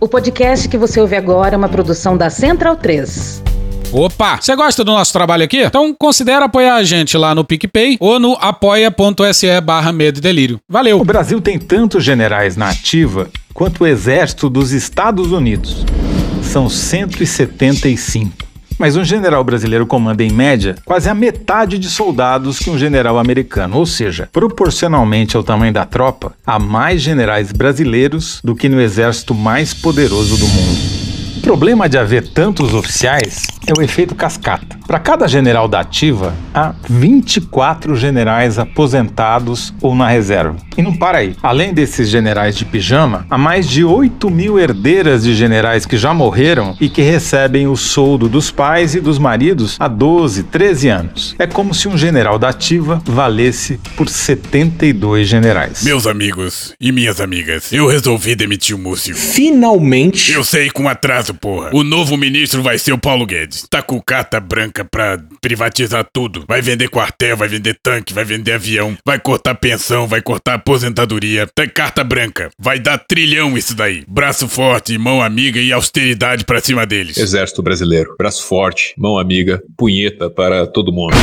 O podcast que você ouve agora é uma produção da Central 3. Opa! Você gosta do nosso trabalho aqui? Então considere apoiar a gente lá no PicPay ou no apoia.se barra medo e delírio. Valeu! O Brasil tem tantos generais na ativa quanto o exército dos Estados Unidos. São 175. Mas um general brasileiro comanda, em média, quase a metade de soldados que um general americano, ou seja, proporcionalmente ao tamanho da tropa, há mais generais brasileiros do que no exército mais poderoso do mundo. O problema de haver tantos oficiais é o efeito cascata. Para cada general da ativa, há 24 generais aposentados ou na reserva. E não para aí. Além desses generais de pijama, há mais de 8 mil herdeiras de generais que já morreram e que recebem o soldo dos pais e dos maridos há 12, 13 anos. É como se um general da ativa valesse por 72 generais. Meus amigos e minhas amigas, eu resolvi demitir o Múcio. Finalmente. Eu sei com atraso, porra. O novo ministro vai ser o Paulo Guedes. Tá com carta branca pra privatizar tudo. Vai vender quartel, vai vender tanque, vai vender avião, vai cortar pensão, vai cortar aposentadoria. Tem carta branca. Vai dar trilhão isso daí. Braço forte, mão amiga e austeridade pra cima deles. Exército Brasileiro. Braço forte, mão amiga, punheta para todo mundo.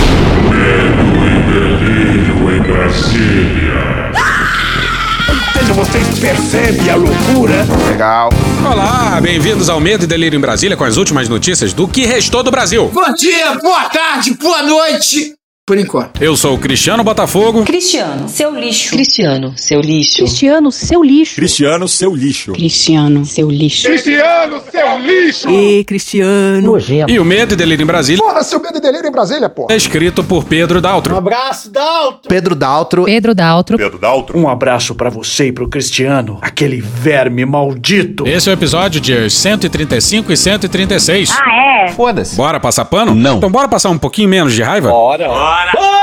Vocês percebem a loucura? Legal. Olá, bem-vindos ao Medo e Delírio em Brasília com as últimas notícias do que restou do Brasil. Bom dia, boa tarde, boa noite. Por enquanto. Eu sou o Cristiano Botafogo. Cristiano, seu lixo. Cristiano, seu lixo. Cristiano, seu lixo. Cristiano, seu lixo. Cristiano, seu lixo. Cristiano, seu lixo. E Cristiano. Nojento. E o Medo e Delírio em Brasília. Porra, seu Medo e Delírio em Brasília, porra. É escrito por Pedro Daltro. Um abraço, Daltro. Pedro Daltro. Pedro Daltro. Pedro Daltro. Um abraço para você e pro Cristiano, aquele verme maldito. Esse é o episódio de 135 e 136. Ah, é? Foda-se. Bora passar pano? Não. Então bora passar um pouquinho menos de raiva? Bora. Bora. Bora!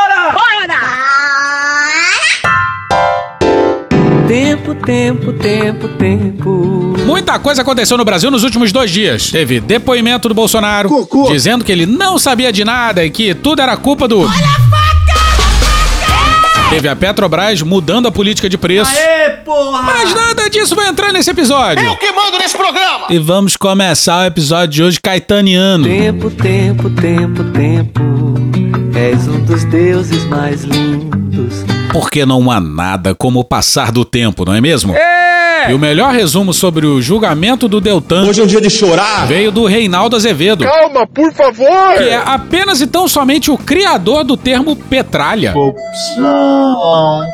Tempo, tempo, tempo, tempo. Muita coisa aconteceu no Brasil nos últimos dois dias. Teve depoimento do Bolsonaro, Cocô. dizendo que ele não sabia de nada e que tudo era culpa do. Olha a faca! Teve a Petrobras mudando a política de preço. Aê, porra. Mas nada disso vai entrar nesse episódio. Eu que mando nesse programa. E vamos começar o episódio de hoje caetaniano. Tempo, tempo, tempo, tempo. És um dos deuses mais lindos. Porque não há nada como o passar do tempo, não é mesmo? É! E o melhor resumo sobre o julgamento do Deltan Hoje é um dia de chorar. veio do Reinaldo Azevedo, Calma, por favor. que é apenas e tão somente o criador do termo petralha.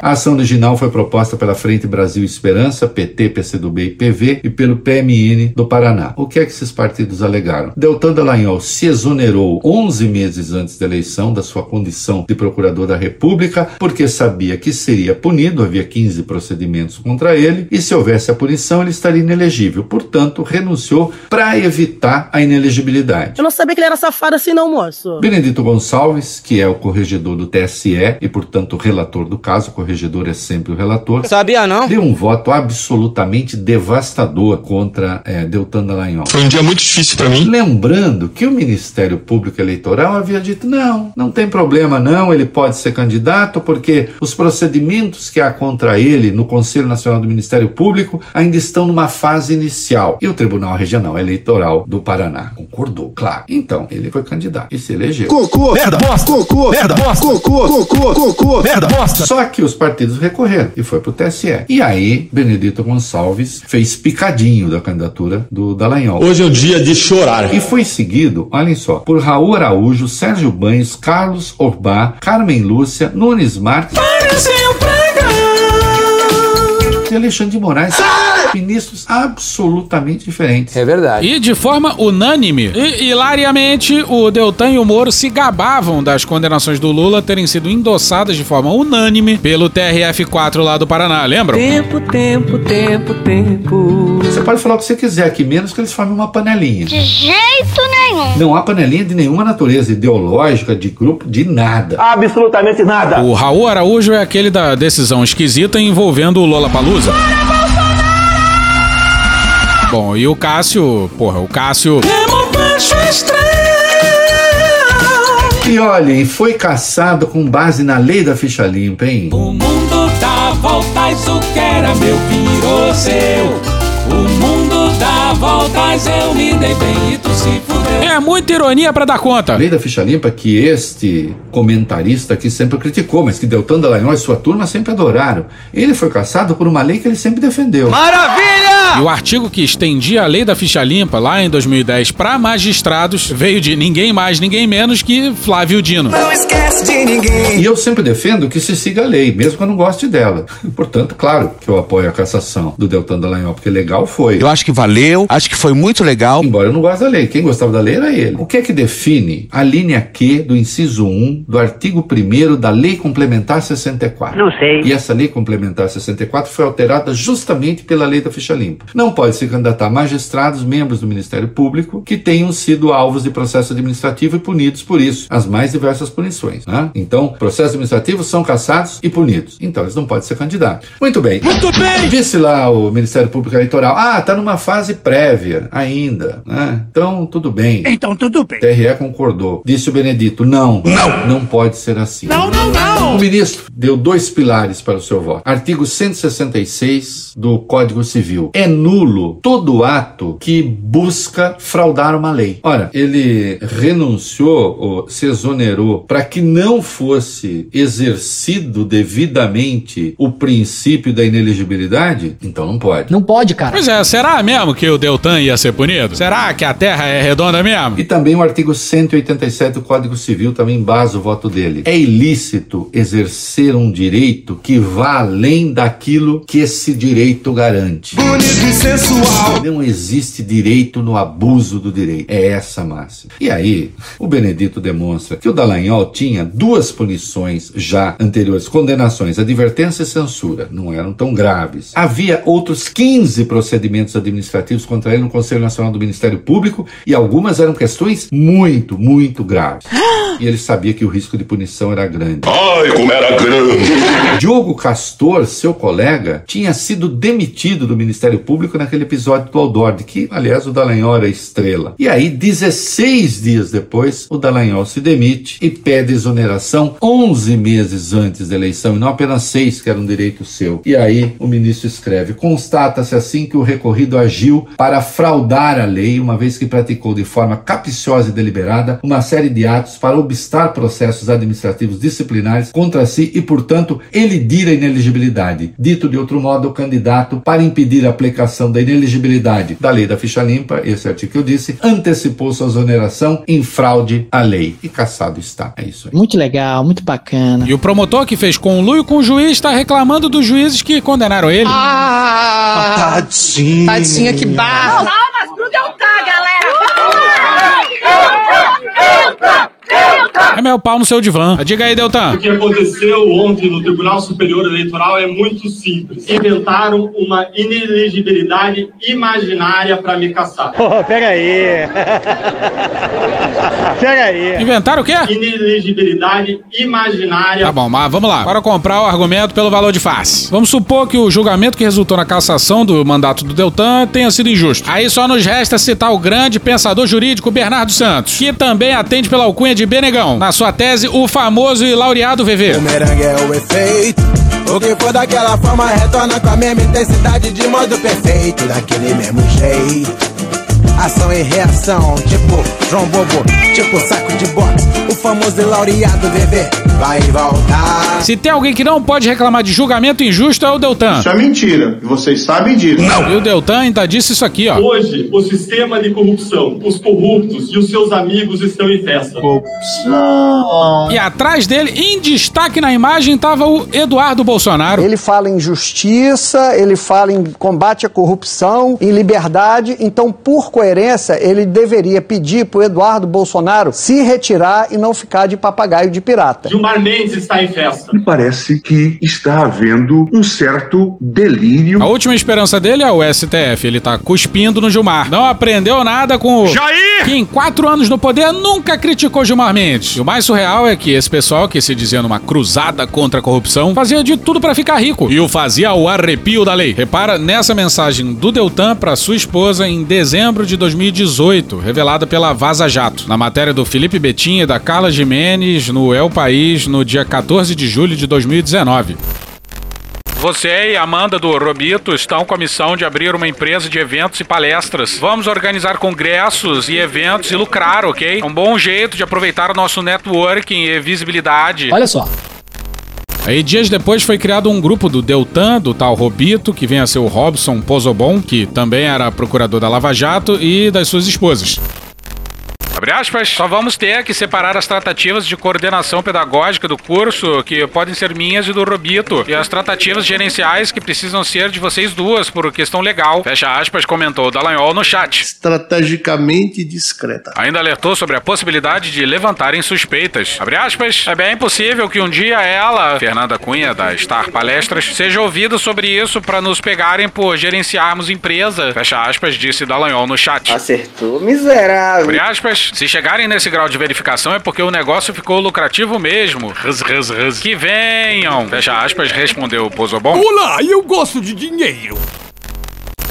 A ação original foi proposta pela Frente Brasil Esperança, PT, PCdoB e PV e pelo PMN do Paraná. O que é que esses partidos alegaram? Deltan Dallagnol se exonerou 11 meses antes da eleição da sua condição de procurador da República porque sabia que seria punido, havia 15 procedimentos contra ele e se houvesse a punição ele estaria inelegível. Portanto, renunciou para evitar a inelegibilidade. Eu não sabia que ele era safado assim, não, moço. Benedito Gonçalves, que é o corregedor do TSE e, portanto, o relator do caso, o corregedor é sempre o relator, Sabia não? deu um voto absolutamente devastador contra eh, Deltan Dallagnol. Foi um dia muito difícil pra mim. Lembrando que o Ministério Público Eleitoral havia dito: não, não tem problema, não, ele pode ser candidato, porque os procedimentos que há contra ele no Conselho Nacional do Ministério Público ainda estão numa fase inicial. E o Tribunal Regional Eleitoral do Paraná concordou, claro. Então, ele foi candidato e se elegeu. Cocô. Merda, bosta. Cocô. Merda, bosta. Cocô. Cocô. Cocô. Merda, bosta. Só que os partidos recorreram e foi pro TSE. E aí, Benedito Gonçalves fez picadinho da candidatura do Dallagnol. Hoje é um dia de chorar. E foi seguido, olhem só, por Raul Araújo, Sérgio Banhos, Carlos Orbá, Carmen Lúcia, Nunes Marques e Alexandre de Moraes. Ministros absolutamente diferentes. É verdade. E de forma unânime e hilariamente, o Deltan e o Moro se gabavam das condenações do Lula terem sido endossadas de forma unânime pelo TRF4 lá do Paraná, lembram? Tempo, tempo, tempo, tempo. Você pode falar o que você quiser aqui, menos que eles formem uma panelinha. De jeito nenhum. Não há panelinha de nenhuma natureza ideológica, de grupo, de nada. Absolutamente nada. O Raul Araújo é aquele da decisão esquisita envolvendo o Lollapalooza. Bom, e o Cássio, porra, o Cássio E olhem, foi caçado com base na lei da ficha limpa, hein? O mundo dá voltas, o que era meu virou seu. O mundo voltas eu me dei bem e tu se fudeu. É muita ironia pra dar conta. A lei da ficha limpa que este comentarista aqui sempre criticou, mas que Deltan Dallagnol e sua turma sempre adoraram. Ele foi caçado por uma lei que ele sempre defendeu. Maravilha! E o artigo que estendia a lei da ficha limpa lá em 2010 para magistrados veio de ninguém mais, ninguém menos que Flávio Dino. Não esquece de ninguém. E eu sempre defendo que se siga a lei, mesmo que eu não goste dela. Portanto, claro que eu apoio a cassação do Deltan Dallagnol, porque legal foi. Eu acho que valeu, acho que foi muito legal. Embora eu não goste da lei. Quem gostava da lei era ele. O que é que define a linha Q do inciso 1 do artigo 1 da Lei Complementar 64? Não sei. E essa Lei Complementar 64 foi alterada justamente pela Lei da Ficha Limpa. Não pode se candidatar magistrados, membros do Ministério Público, que tenham sido alvos de processo administrativo e punidos por isso. As mais diversas punições. Né? Então, processos administrativos são caçados e punidos. Então, eles não podem ser candidatos. Muito bem. Muito bem! Disse lá o Ministério Público Eleitoral. Ah, tá numa fase prévia ainda. Né? Então, tudo bem. Então, tudo bem. TRE concordou. Disse o Benedito: não. Não. Não pode ser assim. Não, não, não. O ministro deu dois pilares para o seu voto. Artigo 166 do Código Civil. É nulo todo ato que busca fraudar uma lei. Ora, ele renunciou ou se exonerou para que não fosse exercido devidamente o princípio da ineligibilidade? Então não pode. Não pode, cara. Pois é, será mesmo que o Deltan ia ser punido? Será que a Terra é redonda mesmo? E também o artigo 187 do Código Civil também embasa o voto dele. É ilícito exercer um direito que vá além daquilo que esse direito garante. Bonito e sensual. Não existe direito no abuso do direito. É essa a máxima. E aí, o Benedito demonstra que o Dallagnol tinha duas punições já anteriores, condenações, advertência e censura. Não eram tão graves. Havia outros 15 procedimentos administrativos contra ele no Conselho Nacional do Ministério Público e algumas eram questões muito, muito graves. E ele sabia que o risco de punição era grande. Ai, como era grande! Diogo Castor, seu colega, tinha sido demitido do Ministério Público naquele episódio do Aldord, que, aliás, o Dallagnol era estrela. E aí, 16 dias depois, o Dallagnol se demite e pede exoneração 11 meses antes da eleição, e não apenas seis, que era um direito seu. E aí, o ministro escreve: constata-se assim que o recorrido agiu para fraudar a lei, uma vez que praticou de forma capiciosa e deliberada uma série de atos para obstar processos administrativos disciplinares contra si e, portanto, elidir a ineligibilidade. Dito de outro modo, o candidato, para impedir a aplicação da ineligibilidade da lei da ficha limpa, esse artigo que eu disse, antecipou sua exoneração em fraude à lei. E caçado está. É isso aí. Muito legal, muito bacana. E o promotor que fez conluio com o juiz está reclamando dos juízes que condenaram ele. Ah, tadinho. Tadinha, que barra. Palmas pro Deltan, galera! É meu pau no seu divã. Diga aí, Deltan. O que aconteceu ontem no Tribunal Superior Eleitoral é muito simples. Inventaram uma inelegibilidade imaginária para me caçar. Pô, pega aí. pega aí. Inventaram o quê? Inelegibilidade imaginária. Tá bom, mas vamos lá. Para comprar o argumento pelo valor de face. Vamos supor que o julgamento que resultou na cassação do mandato do Deltan tenha sido injusto. Aí só nos resta citar o grande pensador jurídico Bernardo Santos, que também atende pela alcunha de Benegão. Na sua tese, o famoso e laureado VV. Bumerangue é o efeito. O que for daquela forma retorna com a mesma intensidade de modo perfeito, daquele mesmo jeito. Ação e reação, tipo João Bobo, tipo saco de boxe. Famoso e laureado VV vai voltar. Se tem alguém que não pode reclamar de julgamento injusto é o Deltan. Isso é mentira. E vocês sabem disso. Não. E o Deltan ainda disse isso aqui, ó. Hoje, o sistema de corrupção, os corruptos e os seus amigos estão em festa. Corrupção. E atrás dele, em destaque na imagem, tava o Eduardo Bolsonaro. Ele fala em justiça, ele fala em combate à corrupção, em liberdade. Então, por coerência, ele deveria pedir pro Eduardo Bolsonaro se retirar e não ficar de papagaio de pirata. Gilmar Mendes está em festa. E parece que está havendo um certo delírio. A última esperança dele é o STF. Ele tá cuspindo no Gilmar. Não aprendeu nada com o. Jair! Que em quatro anos no poder nunca criticou Gilmar Mendes. E o mais surreal é que esse pessoal, que se dizia numa cruzada contra a corrupção, fazia de tudo para ficar rico. E o fazia ao arrepio da lei. Repara nessa mensagem do Deltan para sua esposa em dezembro de 2018, revelada pela Vaza Jato. Na matéria do Felipe Betinha e da Carla Jimenez no El País no dia 14 de julho de 2019. Você e Amanda do Robito estão com a missão de abrir uma empresa de eventos e palestras. Vamos organizar congressos e eventos e lucrar, ok? É um bom jeito de aproveitar o nosso networking e visibilidade. Olha só. Aí, dias depois, foi criado um grupo do Deltan, do tal Robito, que vem a ser o Robson Pozobon, que também era procurador da Lava Jato, e das suas esposas. Abre aspas, só vamos ter que separar as tratativas de coordenação pedagógica do curso, que podem ser minhas e do Robito, e as tratativas gerenciais que precisam ser de vocês duas por questão legal. Fecha aspas, comentou o Dallagnol no chat. Estrategicamente discreta. Ainda alertou sobre a possibilidade de levantarem suspeitas. Abre aspas, é bem possível que um dia ela, Fernanda Cunha, da Star Palestras, seja ouvida sobre isso para nos pegarem por gerenciarmos empresa. Fecha aspas, disse Dallagnol no chat. Acertou, miserável. Abre aspas, se chegarem nesse grau de verificação é porque o negócio ficou lucrativo mesmo. Ruz, ruz, ruz. Que venham. Fecha aspas, respondeu o Pozobon. Olá, eu gosto de dinheiro.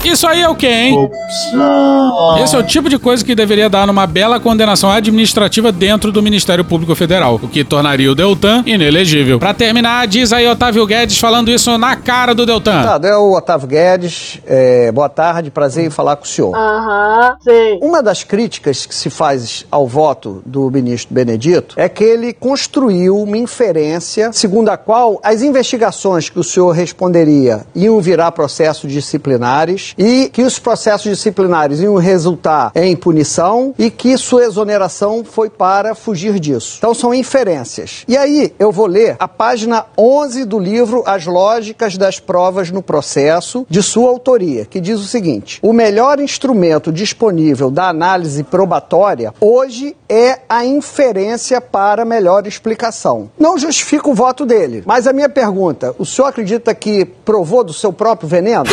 Isso aí é o quê, hein? Opção. Esse é o tipo de coisa que deveria dar numa bela condenação administrativa dentro do Ministério Público Federal, o que tornaria o Deltan inelegível. Pra terminar, diz aí Otávio Guedes falando isso na cara do Deltan. Tá, é o Otávio Guedes. É, boa tarde, prazer em falar com o senhor. Aham, sim. Uma das críticas que se faz ao voto do ministro Benedito é que ele construiu uma inferência segundo a qual as investigações que o senhor responderia iam virar processos disciplinares e que os processos disciplinares iam resultar em punição e que sua exoneração foi para fugir disso. Então são inferências. E aí eu vou ler a página 11 do livro As Lógicas das Provas no Processo, de sua autoria, que diz o seguinte: o melhor instrumento disponível da análise probatória hoje é a inferência para melhor explicação. Não justifica o voto dele, mas a minha pergunta: o senhor acredita que provou do seu próprio veneno?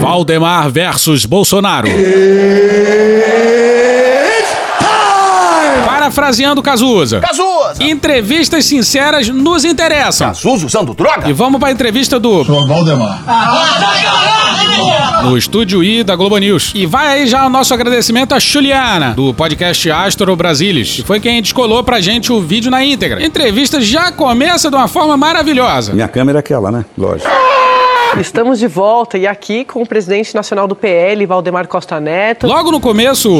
Valdemar versus Bolsonaro. Parafraseando Cazuza. Cazuza! Entrevistas sinceras nos interessam. Cazuza usando droga? E vamos pra entrevista do. Sou Valdemar. No estúdio I da Globo News. E vai aí já o nosso agradecimento a Juliana, do podcast Astro Brasilis, que foi quem descolou pra gente o vídeo na íntegra. A entrevista já começa de uma forma maravilhosa. Minha câmera é aquela, né? Lógico. Estamos de volta e aqui com o presidente nacional do PL, Valdemar Costa Neto. Logo no começo,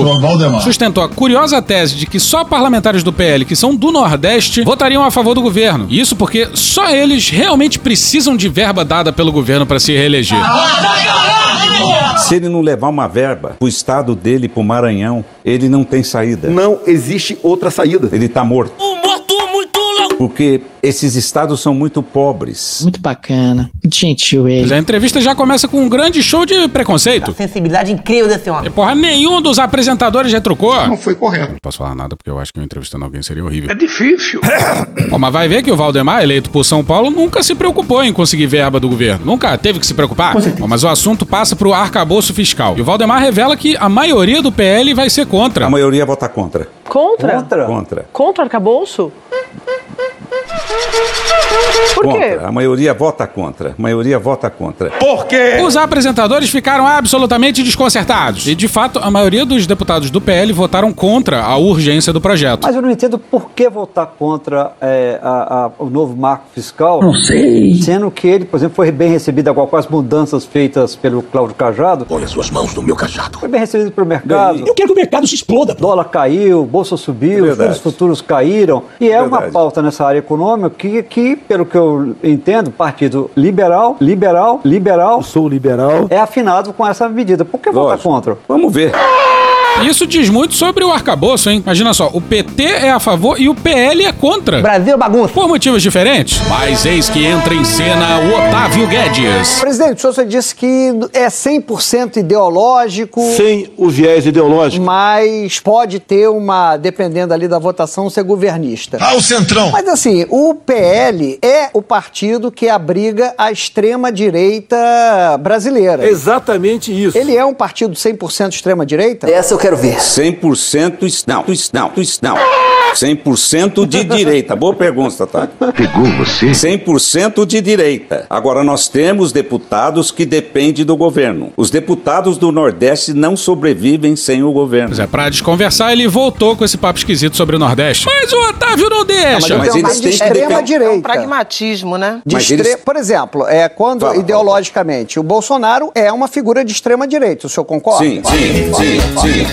sustentou a curiosa tese de que só parlamentares do PL que são do Nordeste votariam a favor do governo. Isso porque só eles realmente precisam de verba dada pelo governo para se reeleger. Se ele não levar uma verba pro estado dele, pro Maranhão, ele não tem saída. Não existe outra saída. Ele tá morto. Porque esses estados são muito pobres. Muito bacana. Muito gentil ele. A entrevista já começa com um grande show de preconceito. A sensibilidade incrível desse homem. E porra, nenhum dos apresentadores retrucou. Não foi correto. Não posso falar nada porque eu acho que eu entrevistando alguém seria horrível. É difícil. Ó, mas vai ver que o Valdemar, eleito por São Paulo, nunca se preocupou em conseguir verba do governo. Nunca teve que se preocupar. Ó, mas o assunto passa pro arcabouço fiscal. E o Valdemar revela que a maioria do PL vai ser contra. A maioria vota contra. Contra? Contra? Contra. Contra o arcabouço? Por quê? Contra. A maioria vota contra. A maioria vota contra. Por quê? Os apresentadores ficaram absolutamente desconcertados. E, de fato, a maioria dos deputados do PL votaram contra a urgência do projeto. Mas eu não entendo por que votar contra é, a- a- o novo marco fiscal. Não sei. Sendo que ele, por exemplo, foi bem recebido agora com as mudanças feitas pelo Cláudio Cajado. Põe as suas mãos no meu cajado. Foi bem recebido pelo mercado. Eu quero que o mercado se exploda. dólar caiu, bolsa subiu, os Verdade. juros futuros caíram. E é uma pauta nessa área econômica que, que, pelo que eu entendo, partido liberal, liberal, liberal, Sou liberal. é afinado com essa medida. Por que votar Lógico. contra? Vamos ver. Isso diz muito sobre o arcabouço, hein? Imagina só, o PT é a favor e o PL é contra. Brasil bagunça. Por motivos diferentes. Mas eis que entra em cena o Otávio Guedes. Presidente, o senhor disse que é 100% ideológico. Sem o viés ideológico. Mas pode ter uma, dependendo ali da votação, ser governista. Ah, o centrão. Mas assim, o PL é o partido que abriga a extrema-direita brasileira. Exatamente isso. Ele é um partido 100% extrema-direita? Essa eu quero ver. 100% is- não, não, não. 100% de direita. Boa pergunta, tá? Pegou você? 100% de direita. Agora, nós temos deputados que dependem do governo. Os deputados do Nordeste não sobrevivem sem o governo. Pois é, pra desconversar, ele voltou com esse papo esquisito sobre o Nordeste. Mas o Otávio não deixa. mas eles de têm que extrema direita. Pragmatismo, né? De Mas extre- eles- Por exemplo, é, quando Fala, ideologicamente o Bolsonaro é uma figura de extrema direita, o senhor concorda? Sim, sim, sim, sim,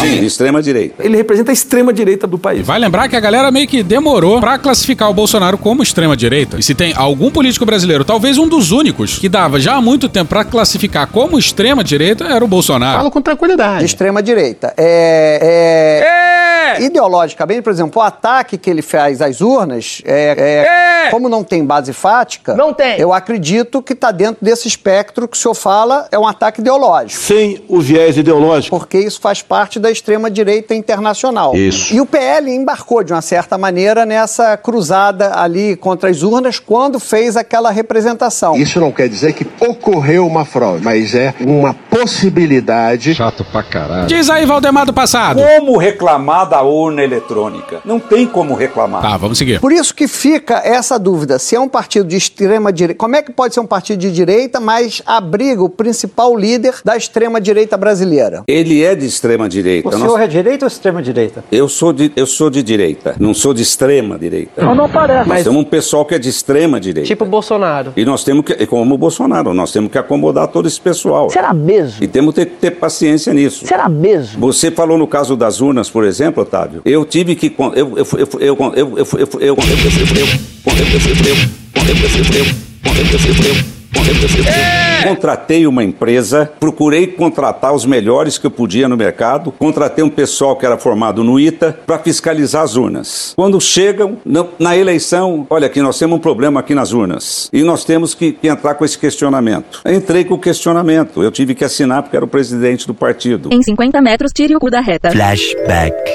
sim, extrema direita. Ele representa a extrema direita do país. Vai lembrar que a galera meio que demorou pra classificar o Bolsonaro como extrema-direita. E se tem algum político brasileiro, talvez um dos únicos, que dava já há muito tempo pra classificar como extrema-direita, era o Bolsonaro. Falo com tranquilidade. De extrema direita. É, é- Ideologicamente, por exemplo, o ataque que ele faz às urnas, é, é- como não tem base fática, Não tem. eu acredito que está dentro desse espectro que o senhor fala, é um ataque ideológico. Sem viés ideológico. Porque isso faz parte da extrema-direita internacional. Isso. E o PL embarcou, de uma certa maneira, nessa cruzada ali contra as urnas quando fez aquela representação. Isso não quer dizer que ocorreu uma fraude, mas é uma possibilidade. Chato pra caralho. Diz aí, Valdemar do passado. Como reclamar da urna eletrônica? Não tem como reclamar. Tá, vamos seguir. Por isso que fica essa dúvida, se é um partido de extrema direita, como é que pode ser um partido de direita, mas abriga o principal líder da extrema direita brasileira? Ele é de extrema direita. O Nós- senhor é direita ou extrema direita? Eu sou de, eu sou de direita, não sou de extrema direita. Não, não parece. Nós temos um pessoal que é de extrema direita. Tipo Bolsonaro. E nós temos que, como o Bolsonaro, nós temos que acomodar todo esse pessoal. Será mesmo? E temos que ter, ter paciência nisso. Será mesmo? Você falou no caso das urnas, por exemplo, Otávio. Eu tive que. con- Eu eu eu eu eu eu eu eu eu eu eu eu Contratei uma empresa, procurei contratar os melhores que eu podia no mercado, contratei um pessoal que era formado no ITA para fiscalizar as urnas. Quando chegam na, na eleição, olha aqui, nós temos um problema aqui nas urnas e nós temos que, que entrar com esse questionamento. Eu entrei com o questionamento, eu tive que assinar porque era o presidente do partido. Em 50 metros, tire o cu da reta.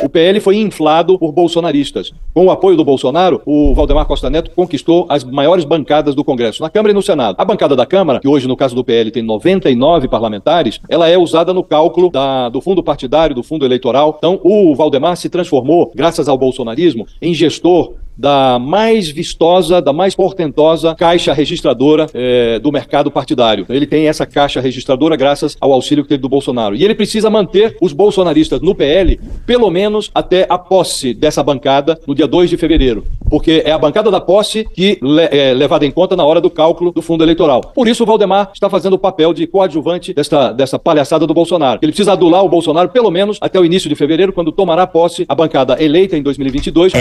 O PL foi inflado por bolsonaristas. Com o apoio do Bolsonaro, o Valdemar Costa Neto conquistou as maiores bancadas do Congresso, na Câmara e no Senado. A bancada da Câmara, que hoje no caso do PL tem 99 parlamentares, ela é usada no cálculo da- do fundo partidário, do fundo eleitoral. Então, o Valdemar se transformou, graças ao bolsonarismo, em gestor da mais vistosa, da mais portentosa caixa registradora eh, do mercado partidário. Ele tem essa caixa registradora graças ao auxílio que teve do Bolsonaro. E ele precisa manter os bolsonaristas no PL, pelo menos até a posse dessa bancada no dia 2 de fevereiro. Porque é a bancada da posse que le- é levada em conta na hora do cálculo do fundo eleitoral. Por isso o Valdemar está fazendo o papel de coadjuvante desta, dessa palhaçada do Bolsonaro. Ele precisa adular o Bolsonaro pelo menos até o início de fevereiro, quando tomará posse a bancada eleita em 2022.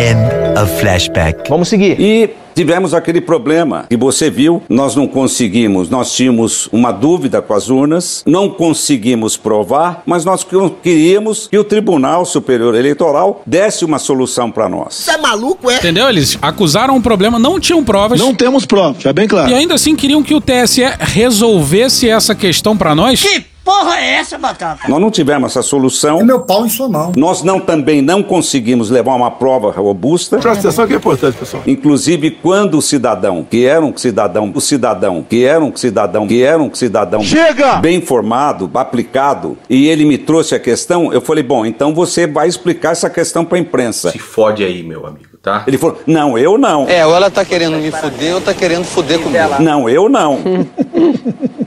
Vamos seguir. E tivemos aquele problema que você viu, nós não conseguimos, nós tínhamos uma dúvida com as urnas, não conseguimos provar, mas nós que- queríamos que o Tribunal Superior Eleitoral desse uma solução para nós. Você é maluco, é? Entendeu? Eles acusaram um problema, não tinham provas. Não temos provas, já bem claro. E ainda assim queriam que o TSE resolvesse essa questão pra nós. Que porra é essa, Batata? Nós não tivemos essa solução. Meu pau em sua mão. Nós não também não conseguimos levar uma prova robusta. Presta atenção que é importante, pessoal. Inclusive, quando o cidadão, que era um cidadão, o cidadão, que era um cidadão, que era um cidadão Chega! bem formado, aplicado, e ele me trouxe a questão, eu falei, bom, então você vai explicar essa questão para a imprensa. Se fode aí, meu amigo, tá? Ele falou, não, eu não. É, ou ela tá querendo me fuder ou tá querendo fuder comigo. Não, eu não.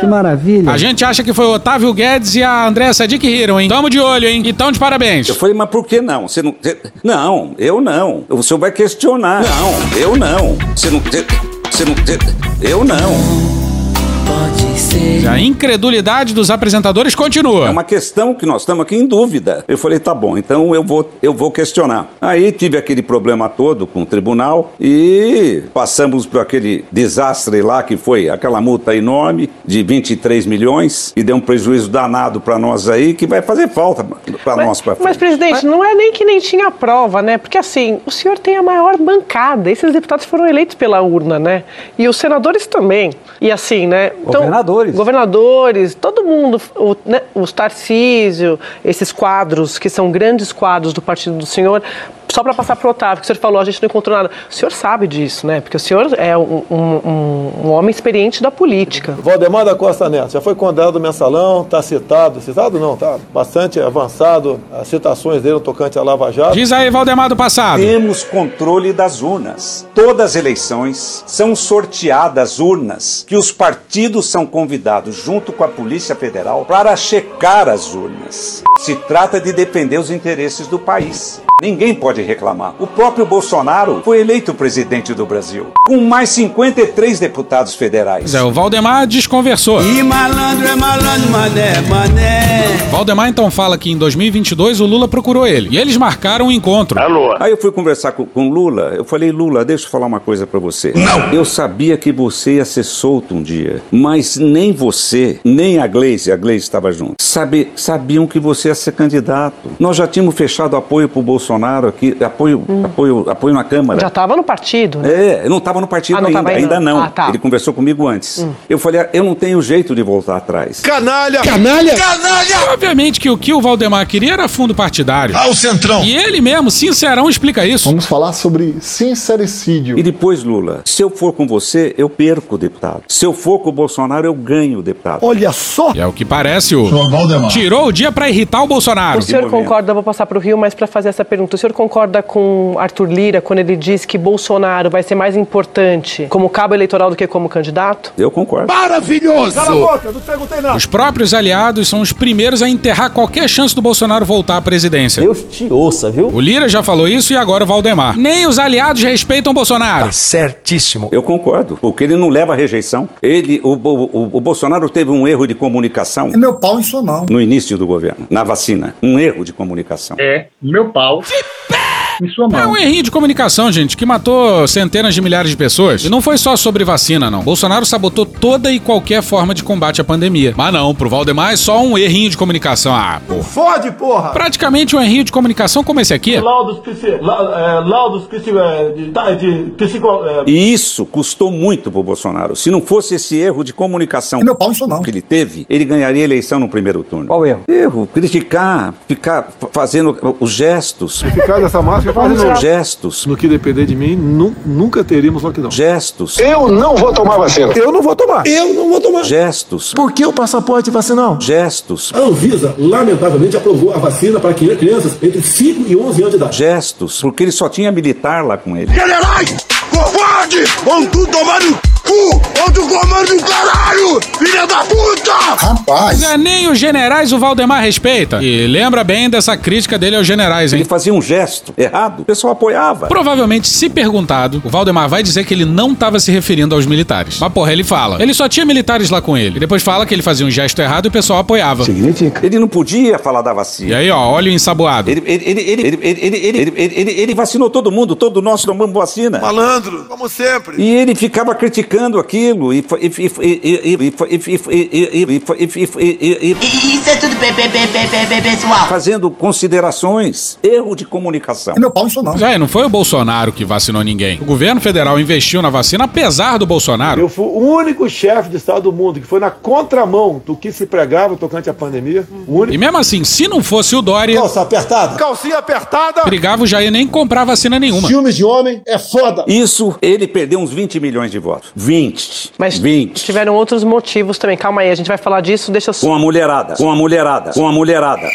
Que maravilha. A gente acha que foi o Otávio Guedes e a Andréa Sadi que riram, hein? Tamo de olho, hein? E tão de parabéns. Eu falei, mas por que não? Você não. você- Não, eu não. O senhor vai questionar. Não, eu não. Você não. Você, você não. você- eu não. A incredulidade dos apresentadores É continua. uma questão que nós estamos aqui em dúvida. Eu falei, tá bom, então eu vou, eu vou questionar. Aí tive aquele problema todo com o tribunal e passamos por aquele desastre lá que foi aquela multa enorme de 23 milhões e deu um prejuízo danado para nós aí que vai fazer falta para nós para Mas, presidente, não é nem que nem tinha prova, né? Porque assim, o senhor tem a maior bancada. Esses deputados foram eleitos pela urna, né? E os senadores também. E assim, né? Governadores. Governadores, todo mundo, o, né, os Tarcísio, esses quadros, que são grandes quadros do partido do senhor. Só para passar pro Otávio, que o senhor falou, a gente não encontrou nada. O senhor sabe disso, né? Porque o senhor é um, um, um, um homem experiente da política. Valdemar da Costa Neto já foi condenado no mensalão, está citado, citado não, tá bastante avançado as citações dele no tocante à Lava Jato. Diz aí, Valdemar do passado. Temos controle das urnas. Todas as eleições são sorteadas urnas que os partidos são convidados junto com a Polícia Federal para checar as urnas. Se trata de defender os interesses do país. Ninguém pode reclamar. O próprio Bolsonaro foi eleito presidente do Brasil, com mais 53 deputados federais. Zé, o Valdemar desconversou. E malandro é malandro, mané, mané. Valdemar então fala que em 2022 o Lula procurou ele. E eles marcaram um encontro. Alô. Aí eu fui conversar com, com Lula. Eu falei, Lula, deixa eu falar uma coisa pra você. Não. Eu sabia que você ia ser solto um dia, mas nem você, nem a Gleisi, a Gleisi estava junto, sabe, sabiam que você ia ser candidato. Nós já tínhamos fechado apoio pro Bolsonaro aqui, apoio, apoio, apoio na Câmara. Já estava no partido, né? É, eu não estava no partido Ah, não ainda, tava ainda? ainda não. Ah, tá. Ele conversou comigo antes. Eu falei, ah, eu não tenho jeito de voltar atrás. Canalha! Canalha! E, obviamente que o que o Valdemar queria era fundo partidário. Ah, o Centrão! E ele mesmo, sincerão, explica isso. Vamos falar sobre sincericídio. E depois, Lula, se eu for com você, eu perco o deputado. Se eu for com o Bolsonaro, eu ganho o deputado. Olha só! E é o que parece o. Senhor Valdemar. Tirou o dia pra irritar o Bolsonaro. O senhor concorda, eu vou passar para o Rio, mas para fazer essa pergunta, o senhor concorda com Arthur Lira quando ele diz que Bolsonaro vai ser mais importante como cabo eleitoral do que como candidato? Eu concordo. Maravilhoso! Cala a boca, não perguntei nada. Os próprios aliados são os primeiros a enterrar qualquer chance do Bolsonaro voltar à presidência. Deus te ouça, viu? O Lira já falou isso e agora o Valdemar. Nem os aliados respeitam o Bolsonaro. Certíssimo. Eu concordo, porque ele não leva a rejeição. Ele, o, o, o, o Bolsonaro teve um erro de comunicação É meu pau em sua mão. no início do governo, na vacina. Um erro de comunicação. É meu pau. Em sua É um errinho de comunicação, gente, que matou centenas de milhares de pessoas. E não foi só sobre vacina, não. Bolsonaro sabotou toda e qualquer forma de combate à pandemia. Mas não, pro Valdemar é só um errinho de comunicação. Ah, pô. Fode, porra! Praticamente um errinho de comunicação como esse aqui. Laudos psi... la- é, Laudos psi... é, de, tá, de psico... é, E isso custou muito pro Bolsonaro. Se não fosse esse erro de comunicação meu pau mão. que ele teve, ele ganharia a eleição no primeiro turno. Qual erro? Erro, criticar, ficar fa- fazendo os gestos. Ficar dessa máscara faz Os gestos. No que depender de mim, nu- nunca teríamos lockdown. Gestos. Eu não vou tomar vacina. Eu não vou tomar. Eu não vou tomar. Gestos. Por que o passaporte vacinal? Gestos. A Anvisa, lamentavelmente, aprovou a vacina para crianças entre 5 e 11 anos de idade. Gestos. Porque ele só tinha militar lá com ele. Generais! Covarde! Vão tudo tomar no cu! Comando do caralho! Filha da puta! Rapaz! É, nem os generais o Valdemar respeita. E lembra bem dessa crítica dele aos generais, hein? Ele fazia um gesto errado, o pessoal apoiava. Provavelmente, se perguntado, o Valdemar vai dizer que ele não estava se referindo aos militares. Mas porra, ele fala. Ele só tinha militares lá com ele. E depois fala que ele fazia um gesto errado e o pessoal apoiava. Ele não podia falar da vacina. E aí, ó, olha o ensaboado. Ele, ele, ele, ele, ele, ele, ele, ele, ele, ele vacinou todo mundo, todo nós tomamos vacina. Malandro, como sempre. E ele ficava criticando aquilo e e- e- e- e- e- e- e- e- e- e- e- e- e- e- Isso é tudo pe- pe- pe- pe- pe- pe- pessoal. fazendo considerações. Erro de comunicação. meu pau em sua mão. Pois é, não foi o Bolsonaro que vacinou ninguém. O governo federal investiu na vacina apesar do Bolsonaro. Eu fui o único chefe de Estado do mundo que foi na contramão do que se pregava tocante à pandemia. O único. E mesmo assim, se não fosse o Dória, Calça apertada. Calcinha apertada. brigava o Jair nem comprar vacina nenhuma. Filmes de homem é foda. Isso, ele perdeu uns 20 milhões de votos. 20. Mas 20. tiveram outros motivos também. Calma aí, a gente vai falar disso, deixa eu Com a mulherada. Com a mulherada. Com a mulherada.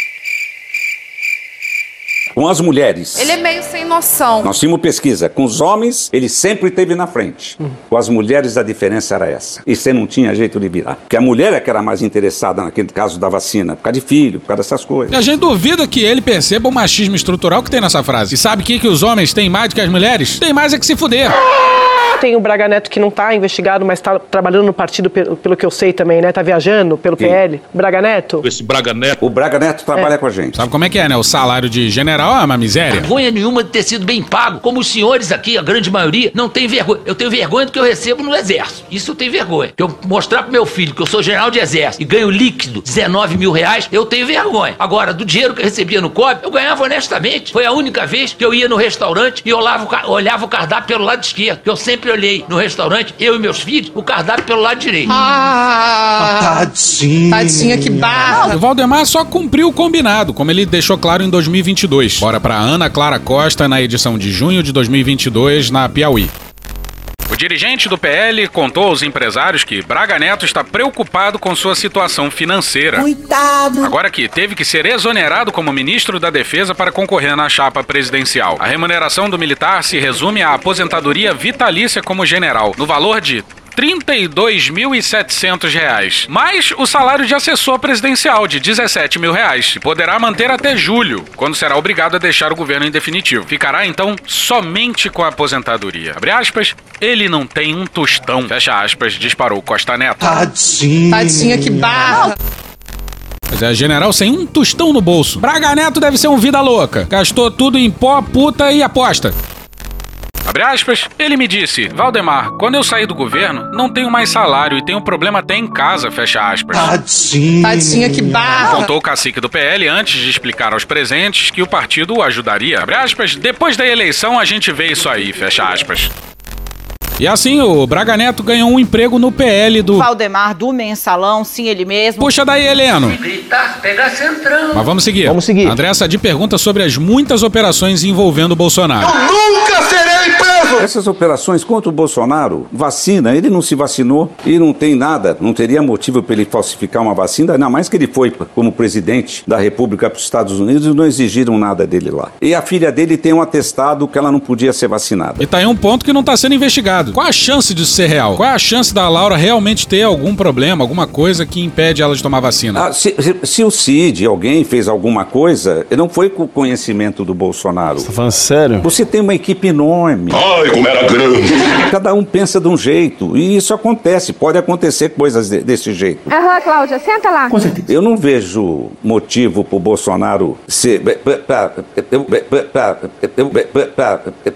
Com as mulheres. Ele é meio sem noção. Nós tínhamos pesquisa. Com os homens, ele sempre esteve na frente. Com as mulheres, a diferença era essa. E você não tinha jeito de virar. Porque a mulher é que era mais interessada naquele caso da vacina. Por causa de filho, por causa dessas coisas. E a gente duvida que ele perceba o machismo estrutural que tem nessa frase. E sabe o que, que os homens têm mais do que as mulheres? Tem mais é que se fuder. Tem o Braga Neto que não tá investigado, mas tá trabalhando no partido, pelo, pelo que eu sei também, né? Tá viajando pelo PL. Braga Neto? Esse Braga Neto. O Braga Neto trabalha com a gente. Sabe como é que é, né? O salário de general é uma miséria. Vergonha nenhuma de ter sido bem pago, como os senhores aqui, a grande maioria, não tem vergonha. Eu tenho vergonha do que eu recebo no exército. Isso eu tenho vergonha. Que eu mostrar pro meu filho que eu sou general de exército e ganho líquido 19 mil reais, eu tenho vergonha. Agora, do dinheiro que eu recebia no COB, eu ganhava honestamente. Foi a única vez que eu ia no restaurante e olhava o, ca- olhava o cardápio pelo lado esquerdo. Que eu sempre sempre olhei no restaurante, eu e meus filhos, o cardápio pelo lado direito. Ah, Tadinho. tadinha que barra. O Valdemar só cumpriu o combinado, como ele deixou claro em 2022. Bora pra Ana Clara Costa na edição de junho de 2022 na Piauí. O dirigente do PL contou aos empresários que Braga Neto está preocupado com sua situação financeira. Coitado. Agora que teve que ser exonerado como ministro da Defesa para concorrer na chapa presidencial. A remuneração do militar se resume à aposentadoria vitalícia como general, no valor de 32.700 reais, mais o salário de assessor presidencial de 17 mil reais, e poderá manter até julho, quando será obrigado a deixar o governo em definitivo. Ficará então somente com a aposentadoria. Abre aspas, ele não tem um tostão. Fecha aspas, disparou Costa Neto. Tadinho. Tadinha que barra. Mas é general sem um tostão no bolso. Braga Neto deve ser um vida louca. Gastou tudo em pó, puta e aposta. Abre aspas, ele me disse, Valdemar, quando eu saí do governo, não tenho mais salário e tenho problema até em casa, fecha aspas. Tadinho. Tadinha que barra. Contou o cacique do PL antes de explicar aos presentes que o partido o ajudaria. Abre aspas, depois da eleição a gente vê isso aí, fecha aspas. E assim, o Braga Neto ganhou um emprego no PL do. Valdemar do mensalão, sim, ele mesmo. Puxa daí, Heleno. Gritar, pegar centrão. Mas vamos seguir. Vamos seguir. André Sadi pergunta sobre as muitas operações envolvendo o Bolsonaro. Nunca serei preso. Essas operações contra o Bolsonaro, vacina, ele não se vacinou e não tem nada, não teria motivo para ele falsificar uma vacina, ainda mais que ele foi como presidente da República para os Estados Unidos e não exigiram nada dele lá. E a filha dele tem um atestado que ela não podia ser vacinada. E tá aí um ponto que não tá sendo investigado. Qual a chance disso ser real? Qual é a chance da Laura realmente ter algum problema, alguma coisa que impede ela de tomar vacina? Ah, se, se- se o Cid, alguém fez alguma coisa, não foi com conhecimento do Bolsonaro. Você tá falando sério? Você tem uma equipe enorme. Ai, como era grande. Cada um pensa de um jeito. E isso acontece, pode acontecer coisas de- desse jeito. Aham, Cláudia, senta lá. Eu não vejo motivo pro Bolsonaro ser.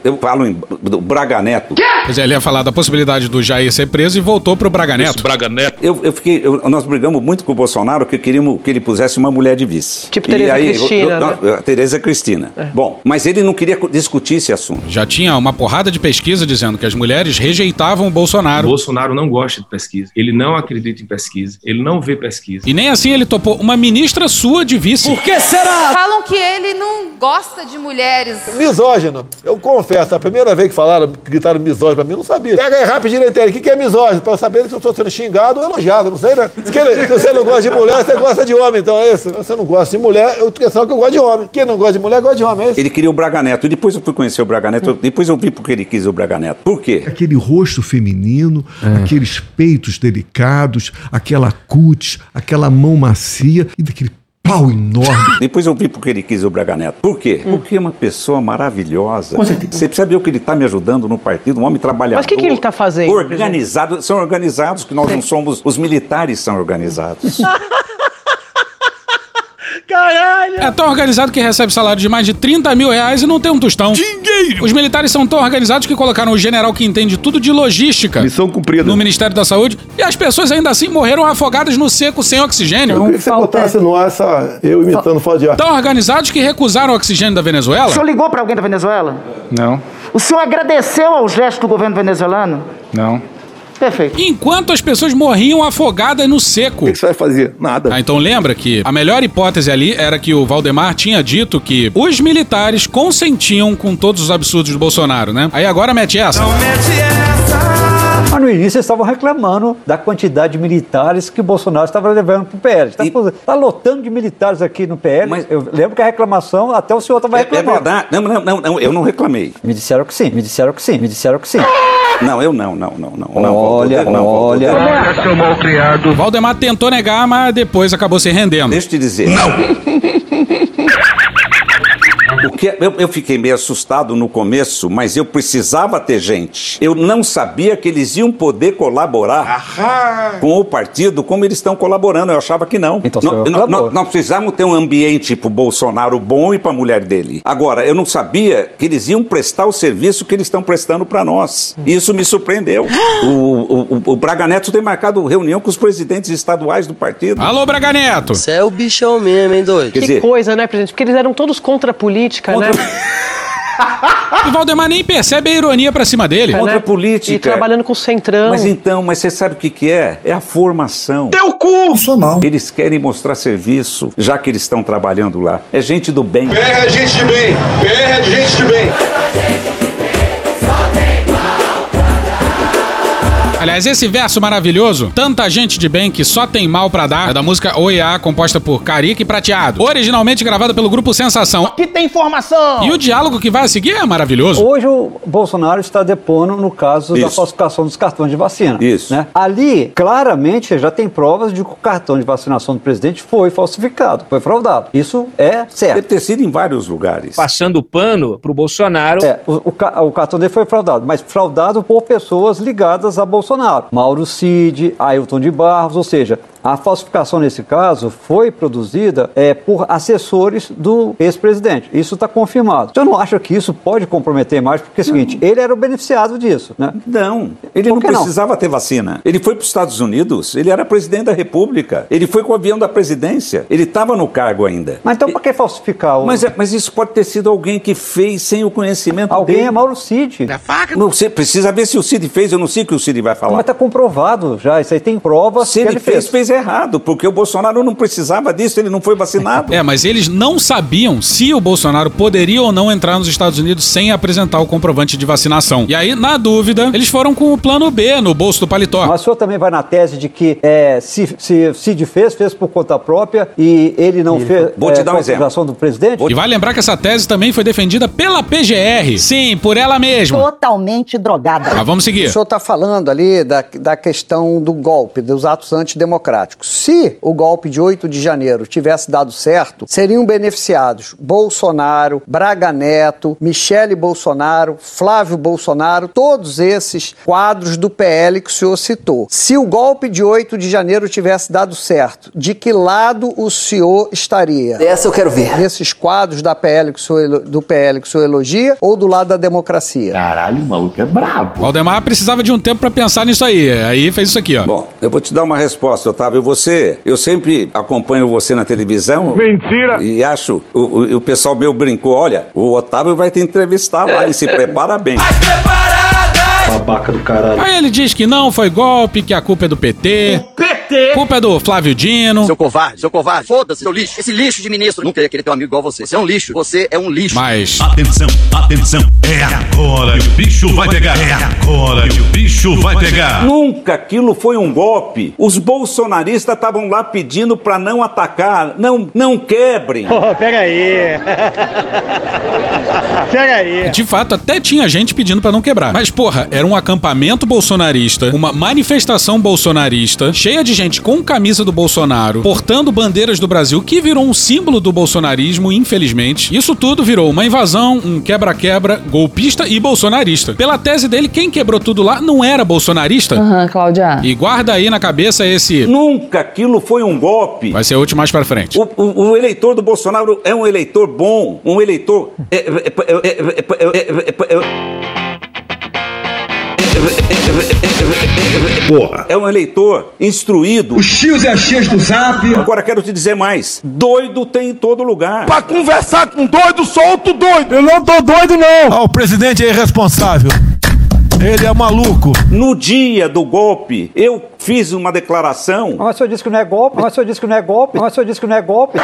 Eu, falo em do Braga Neto. Pois é, ele ia falar da possibilidade do Jair ser preso e voltou pro Braga Neto. Braga Neto. Eu, eu fiquei, eu- nós brigamos muito com o Bolsonaro que queríamos que ele pusesse uma mulher de vice. Tipo Tereza aí, Cristina, eu- né? a Tereza Cristina. Bom, mas ele não queria discutir esse assunto. Já tinha uma porrada de pesquisa dizendo que as mulheres rejeitavam o Bolsonaro. Bolsonaro não gosta de pesquisa. Ele não acredita em pesquisa. Ele não vê pesquisa. E nem assim ele topou uma ministra sua de vice. Por que será? Falam que ele não gosta de mulheres. Misógino. Eu confesso, a primeira vez que falaram, gritaram misógino pra mim, eu não sabia. Pega aí rapidinho na internet, o que que é misógino? Pra eu saber se eu tô sendo xingado ou elogiado, não sei, né? Se você não gosta de mulher, você gosta de homem, então é isso. Se você não gosta de mulher, eu questão que eu gosto de homem. Quem não gosta de mulher, gosta de homem, é isso. Ele queria o Braga Neto. E depois eu fui conhecer o Braga Neto. Depois eu vi porque ele quis o Braga Neto. Por quê? Aquele rosto feminino, aqueles peitos delicados, aquela cutis, aquela mão macia e daquele pau enorme. Depois eu vi porque ele quis o Braga Neto. Por quê? Porque é uma pessoa maravilhosa. Com certeza. Você precisa ver o que ele está me ajudando no partido, um homem trabalhador. Mas o que, que ele tá fazendo? Organizado, são organizados, que nós não somos, os militares são organizados. Caralho! É tão organizado que recebe salário de mais de 30 mil reais e não tem um tostão. Dinheiro! Os militares são tão organizados que colocaram o general que entende tudo de logística. Missão cumprida. No Ministério da Saúde. E as pessoas ainda assim morreram afogadas no seco sem oxigênio. Eu queria que você botasse no ar essa. Eu imitando foda de ar. Tão organizados que recusaram o oxigênio da Venezuela? O senhor ligou para alguém da Venezuela? Não, O senhor agradeceu aos gestos do governo venezuelano? não. Perfeito. Enquanto as pessoas morriam afogadas no seco. O que você vai fazer? Nada. Ah, então lembra que a melhor hipótese ali era que o Valdemar tinha dito que os militares consentiam com todos os absurdos do Bolsonaro, né? Aí agora mete essa. Mas no início eles estavam reclamando da quantidade de militares que o Bolsonaro estava levando para o PL. Está tá lotando de militares aqui no PL. Eu lembro que a reclamação, até o senhor estava É, é reclamando. verdade. Não, não, não, não, eu não reclamei. Me disseram que sim, me disseram que sim, me disseram que sim. Não, eu não, não, não, não. não Olha, não, olha. seu malcriado. Valdemar tentou negar, mas depois acabou se rendendo. Deixa eu te dizer. Não! O que eu, eu fiquei meio assustado no começo, mas eu precisava ter gente. Eu não sabia que eles iam poder colaborar com o partido como eles estão colaborando. Eu achava que não. Então, nó- nó- nós precisávamos ter um ambiente pro Bolsonaro bom e pra mulher dele. Agora, eu não sabia que eles iam prestar o serviço que eles estão prestando pra nós. Isso me surpreendeu. O, o, o- o Braga Neto tem marcado reunião com os presidentes estaduais do partido. Alô, Braga Neto! Você é o bichão mesmo, hein, doido? Quer Que dizer, coisa, né, presidente? Porque eles eram todos contra a política, né? E Valdemar nem percebe a ironia pra cima dele. Contra a política. E trabalhando com o Centrão. Mas então, mas você sabe o que, que é? É a formação. Teu cu! Funcional. Eles querem mostrar serviço, já que eles estão trabalhando lá. É gente do bem. PR é gente de bem. PR é de gente de bem. Aliás, esse verso maravilhoso, tanta gente de bem que só tem mal pra dar, é da música Oiá, composta por Carica e Prateado, originalmente gravada pelo grupo Sensação. Que tem informação. E o diálogo que vai a seguir é maravilhoso. Hoje o Bolsonaro está depondo no caso da Isso. falsificação dos cartões de vacina. Isso. né? Ali, claramente, já tem provas de que o cartão de vacinação do presidente foi falsificado, foi fraudado. Isso é certo. Deve ter sido em vários lugares. Passando pano pro Bolsonaro. É, o, o o cartão dele foi fraudado, mas fraudado por pessoas ligadas a Bolsonaro. Mauro Cid, Ailton de Barros, ou seja, a falsificação nesse caso foi produzida é, por assessores do ex-presidente. Isso está confirmado. Você não acha que isso pode comprometer mais? Porque é o seguinte, ele era o beneficiado disso, né? Não, ele Por não que não? precisava ter vacina. Ele foi para os Estados Unidos, ele era presidente da República, ele foi com o avião da presidência, ele estava no cargo ainda. Mas então para que falsificar? O... Mas, é- mas isso pode ter sido alguém que fez sem o conhecimento Alguém dele. é Mauro Cid. Não, você precisa ver se o Cid fez, eu não sei o que o Cid vai falar. Mas está comprovado já, isso aí tem prova Se que ele fez, fez errado, porque o Bolsonaro não precisava disso, ele não foi vacinado. É, mas eles não sabiam se o Bolsonaro poderia ou não entrar nos Estados Unidos sem apresentar o comprovante de vacinação. E aí, na dúvida, eles foram com o plano B no bolso do paletó. Mas o senhor também vai na tese de que é, se, se Cid fez, fez por conta própria e ele não fez Vou te é, dar um exemplo. do presidente? E vai lembrar que essa tese também foi defendida pela PGR. Sim, por ela mesma. Totalmente drogada. Mas vamos seguir. O senhor está falando ali da, da questão do golpe, dos atos antidemocráticos. Se o golpe de 8 de janeiro tivesse dado certo, seriam beneficiados Bolsonaro, Braga Neto, Michele Bolsonaro, Flávio Bolsonaro, todos esses quadros do PL que o senhor citou. Se o golpe de 8 de janeiro tivesse dado certo, de que lado o senhor estaria? Essa eu quero ver. Nesses quadros da PL que o senhor, do PL que o senhor elogia ou do lado da democracia? Caralho, o maluco é brabo. Valdemar precisava de um tempo pra pensar nisso aí. Aí fez isso aqui, ó. Bom, eu vou te dar uma resposta, Otávio. Você, eu sempre acompanho você na televisão. Mentira! E acho, o, o, o pessoal meu brincou, olha, o Otávio vai te entrevistar lá e se prepara bem. Babaca do caralho. Aí ele diz que não foi golpe, que a culpa é do PT. PT! Culpa é do Flávio Dino. Seu covarde, seu covarde. Foda-se, seu lixo. Esse lixo de ministro nunca ia querer ter um amigo igual você. Você é um lixo. Você é um lixo. Mas. Atenção, atenção. É agora que o bicho vai pegar. É agora que o bicho vai pegar. Nunca aquilo foi um golpe. Os bolsonaristas estavam lá pedindo para não atacar. Não, não quebrem. pega aí. pega aí. De fato, até tinha gente pedindo pra não quebrar. Mas, porra, era um acampamento bolsonarista, uma manifestação bolsonarista, cheia de gente com camisa do Bolsonaro, portando bandeiras do Brasil, que virou um símbolo do bolsonarismo, infelizmente. Isso tudo virou uma invasão, um quebra-quebra, golpista e bolsonarista. Pela tese dele, quem quebrou tudo lá não era bolsonarista? Aham, uhum, Cláudia. E guarda aí na cabeça esse. Nunca aquilo foi um golpe. Vai ser útil mais pra frente. O, o, o eleitor do Bolsonaro é um eleitor bom, um eleitor. Porra. É um eleitor instruído. Os tios e as tias do zap. Agora quero te dizer mais. Doido tem em todo lugar. Pra conversar com doido, só outro doido. Eu não tô doido, não. Ah, o presidente é irresponsável. Ele é maluco. No dia do golpe, eu fiz uma declaração. Mas o senhor disse que não é golpe, mas o senhor disse que não é golpe, mas o senhor disse que não é golpe.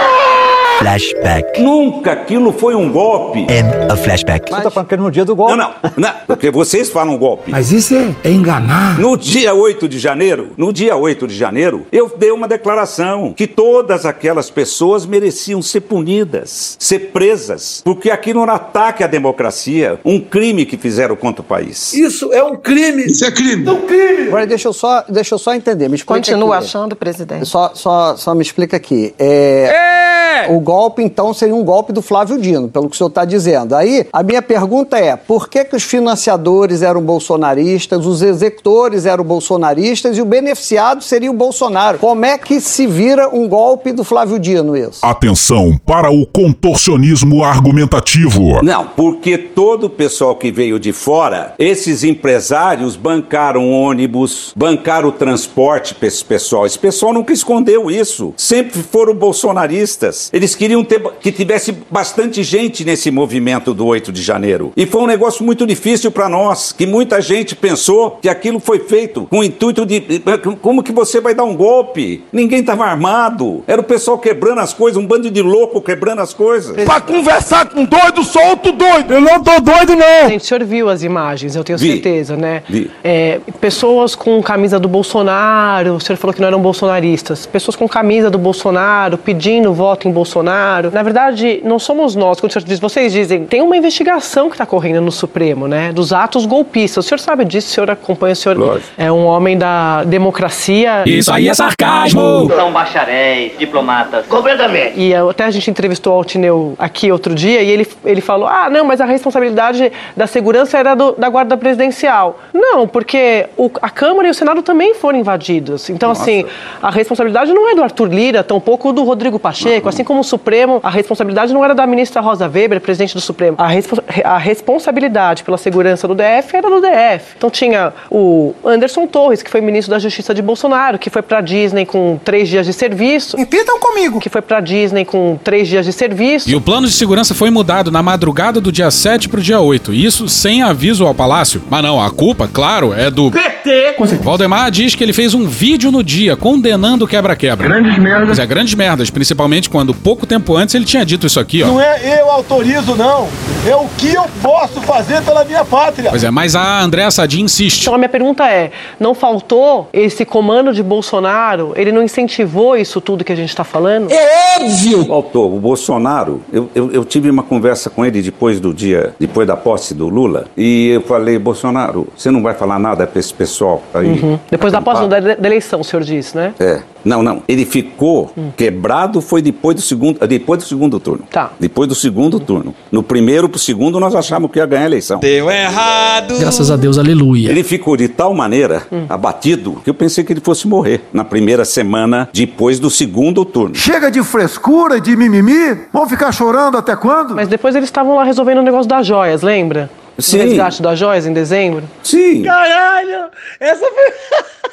Flashback. Nunca aquilo foi um golpe. End of flashback. Você tá falando que no dia do golpe? Não, não, não, porque vocês falam golpe. Mas isso é, é enganar. No dia 8 de janeiro, no dia 8 de janeiro, eu dei uma declaração que todas aquelas pessoas mereciam ser punidas, ser presas, porque aquilo era um ataque à democracia, um crime que fizeram contra o país. Isso é um crime. Isso é crime. É um crime. Agora deixa eu só, deixa eu só entender. Me Continua aqui. achando, presidente. Só, só, só me explica aqui. É, O golpe, então, seria um golpe do Flávio Dino, pelo que o senhor está dizendo. Aí, a minha pergunta é: por que, que os financiadores eram bolsonaristas, os executores eram bolsonaristas e o beneficiado seria o Bolsonaro? Como é que se vira um golpe do Flávio Dino isso? Atenção para o contorcionismo argumentativo. Não, porque todo o pessoal que veio de fora, esses empresários bancaram ônibus, bancaram o transporte para esse pessoal. Esse pessoal nunca escondeu isso. Sempre foram bolsonaristas. Eles Eles queriam ter, que tivesse bastante gente nesse movimento do 8 de janeiro. E foi um negócio muito difícil para nós, que muita gente pensou que aquilo foi feito com o intuito de como que você vai dar um golpe? Ninguém estava armado. Era o pessoal quebrando as coisas, um bando de louco quebrando as coisas. Pra conversar com doido, solta o doido. Eu não tô doido, não. Gente, o senhor viu as imagens, eu tenho Vi. certeza, né? Vi. É, pessoas com camisa do Bolsonaro, o senhor falou que não eram bolsonaristas. Pessoas com camisa do Bolsonaro, pedindo voto em Bolsonaro. Na verdade, não somos nós, quando o senhor diz, vocês dizem, tem uma investigação que está correndo no Supremo, né? Dos atos golpistas. O senhor sabe disso, o senhor acompanha, o senhor Lógico. é um homem da democracia. Isso aí é sarcasmo! São bacharéis, diplomatas. Completamente. E eh, até a gente entrevistou o Altineu aqui outro dia e ele, ele falou: ah, não, mas a responsabilidade da segurança era do- da Guarda Presidencial. Não, porque o- a Câmara e o Senado também foram invadidos. Então, assim, a responsabilidade não é do Arthur Lira, tampouco do Rodrigo Pacheco, assim como o Supremo, a responsabilidade não era da ministra Rosa Weber, presidente do Supremo. A, respo- a responsabilidade pela segurança do DF era do DF. Então tinha o Anderson Torres, que foi ministro da Justiça de Bolsonaro, que foi pra Disney com três dias de serviço. Repitam comigo. Que foi pra Disney com três dias de serviço. E o plano de segurança foi mudado na madrugada do dia 7 pro dia 8. Isso sem aviso ao palácio. Mas não, a culpa, claro, é do PT. Valdemar diz que ele fez um vídeo no dia condenando o quebra-quebra. Grandes merdas. Mas é grandes merdas, principalmente quando pouco tempo antes ele tinha dito isso aqui, ó. Não é eu autorizo, não. É o que eu posso fazer pela minha pátria. Pois é, mas a Andréa Sadi insiste. Então a minha pergunta é: não faltou esse comando de Bolsonaro? Ele não incentivou isso tudo que a gente está falando? É óbvio! Faltou. O Bolsonaro, eu, eu, eu tive uma conversa com ele depois do dia, depois da posse do Lula, e eu falei, Bolsonaro, você não vai falar nada pra esse pessoal aí? Uhum. Depois da posse acampar?" da, da eleição, o senhor disse, né? É. Não, não. Ele ficou quebrado foi depois do segundo, depois do segundo turno. Tá. Depois do segundo turno. No primeiro pro segundo nós achamos que ia ganhar a eleição. Deu errado. Graças a Deus, aleluia. Ele ficou de tal maneira abatido que eu pensei que ele fosse morrer na primeira semana depois do segundo turno. Chega de frescura e de mimimi. Vão ficar chorando até quando? Mas depois eles estavam lá resolvendo o negócio das joias, lembra? Sim. O resgate das joias em dezembro? Sim. Caralho! Essa foi.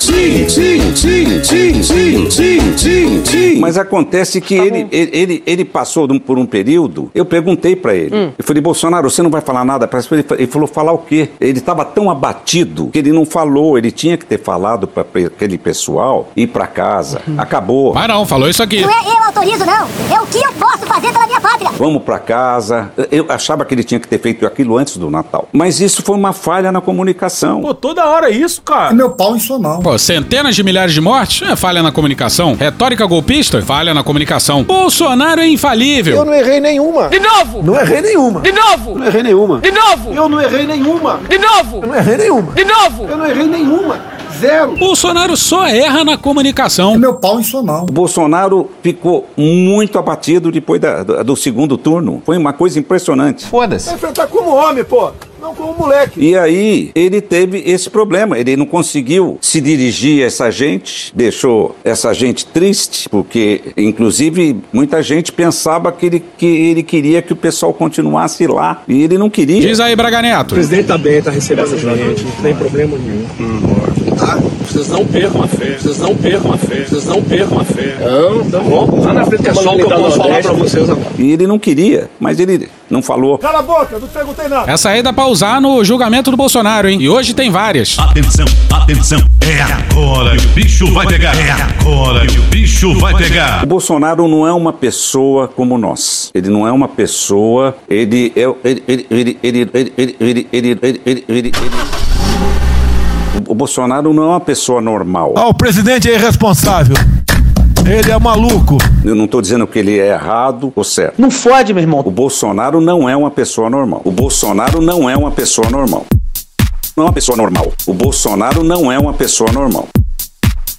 Sim, sim, sim, sim, sim, sim, sim, sim. Mas acontece que ele, ele, ele, ele passou por um período. Eu perguntei pra ele. Hum. Eu falei, Bolsonaro, você não vai falar nada? Que Ele, ele falou, falar o quê? Ele estava tão abatido que ele não falou. Ele tinha que ter falado para aquele pessoal ir pra casa. Acabou. Mas não, falou isso aqui. Não é eu autorizo, não. É o que eu posso fazer pela minha pátria. Vamos pra casa. Eu achava que ele tinha que ter feito aquilo antes do Natal. Mas isso foi uma falha na comunicação. Pô, toda hora isso, cara. É meu pau em sua mão. Pô, centenas de milhares de mortes? É falha na comunicação. Retórica golpista? Falha na comunicação. Bolsonaro é infalível. Eu não errei nenhuma. De novo! Não errei nenhuma. De novo! Não errei nenhuma. De novo! Eu não errei nenhuma. De novo! Eu não errei nenhuma. De novo! Eu não errei nenhuma. Zero. Bolsonaro só erra na comunicação. Meu pau em sua mão. O Bolsonaro ficou muito abatido depois da- do, do segundo turno. Foi uma coisa impressionante. Vai enfrentar como homem, pô. Não como moleque. E aí ele teve esse problema. Ele não conseguiu se dirigir a essa gente, deixou essa gente triste, porque inclusive muita gente pensava que ele, que ele queria que o pessoal continuasse lá. E ele não queria. Diz aí, Braga Neto. O presidente tá bem, tá recebendo essa gente, não tem problema nenhum. Tá? Vocês não percam a fé, vocês não percam a fé, vocês não percam a fé. Não, tá bom. Lá na frente é só o que eu posso falar pra vocês agora. E ele não queria, mas ele não falou. Cala a boca, não te perguntei nada. Essa aí dá pra usar no julgamento do Bolsonaro, hein? E hoje tem várias. Atenção, atenção. É agora que o bicho vai pegar. É agora que o bicho vai pegar. O Bolsonaro não é uma pessoa como nós. Ele não é uma pessoa. Ele é. Ele. Ele. Ele. Ele. Ele. Ele. Ele. ele, ele, ele, ele, ele o Bolsonaro não é uma pessoa normal. Ah, o presidente é irresponsável. Ele é maluco. Eu não estou dizendo que ele é errado ou certo. Não fode, meu irmão. O Bolsonaro não é uma pessoa normal. O Bolsonaro não é uma pessoa normal. Não é uma pessoa normal. O Bolsonaro não é uma pessoa normal.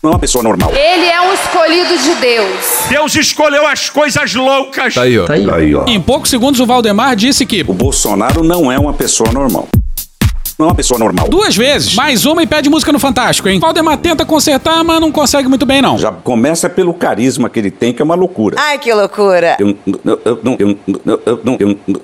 Não é uma pessoa normal. Ele é um escolhido de Deus. Deus escolheu as coisas loucas. Tá aí, ó. Aí, ó. Em poucos segundos, o Valdemar disse que. O Bolsonaro não é uma pessoa normal. Não é uma pessoa normal. Duas vezes. Mais uma e pede música no Fantástico, hein? Valdemar tenta consertar, mas não consegue muito bem, não. Já começa pelo carisma que ele tem, que é uma loucura. Ai, que loucura. Eu, eu, eu, não- eu,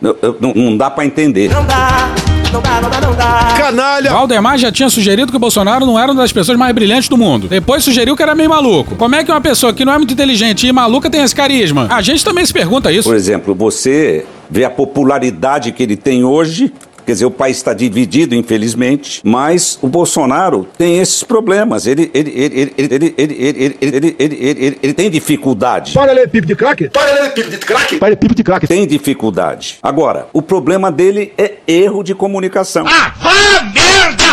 não- eu, não dá pra entender. Não dá, Não dá, não dá, não dá. Canalha! Valdemar já tinha sugerido que o Bolsonaro não era uma das pessoas mais brilhantes do mundo. Depois sugeriu que era meio maluco. Como é que uma pessoa que não é muito inteligente e maluca tem esse carisma? A gente também se pergunta isso. Por exemplo, você vê a popularidade que ele tem hoje. Quer dizer, o país está dividido, infelizmente, mas o Bolsonaro tem esses problemas. Ele, ele, ele, ele, ele, ele, ele, ele, ele, ele, ele, ele, ele tem dificuldade. Para ler pipo de crack? Para ler pipo de crack? Para ler pipo de crack. Tem dificuldade. Agora, o problema dele é erro de comunicação. Ah, merda!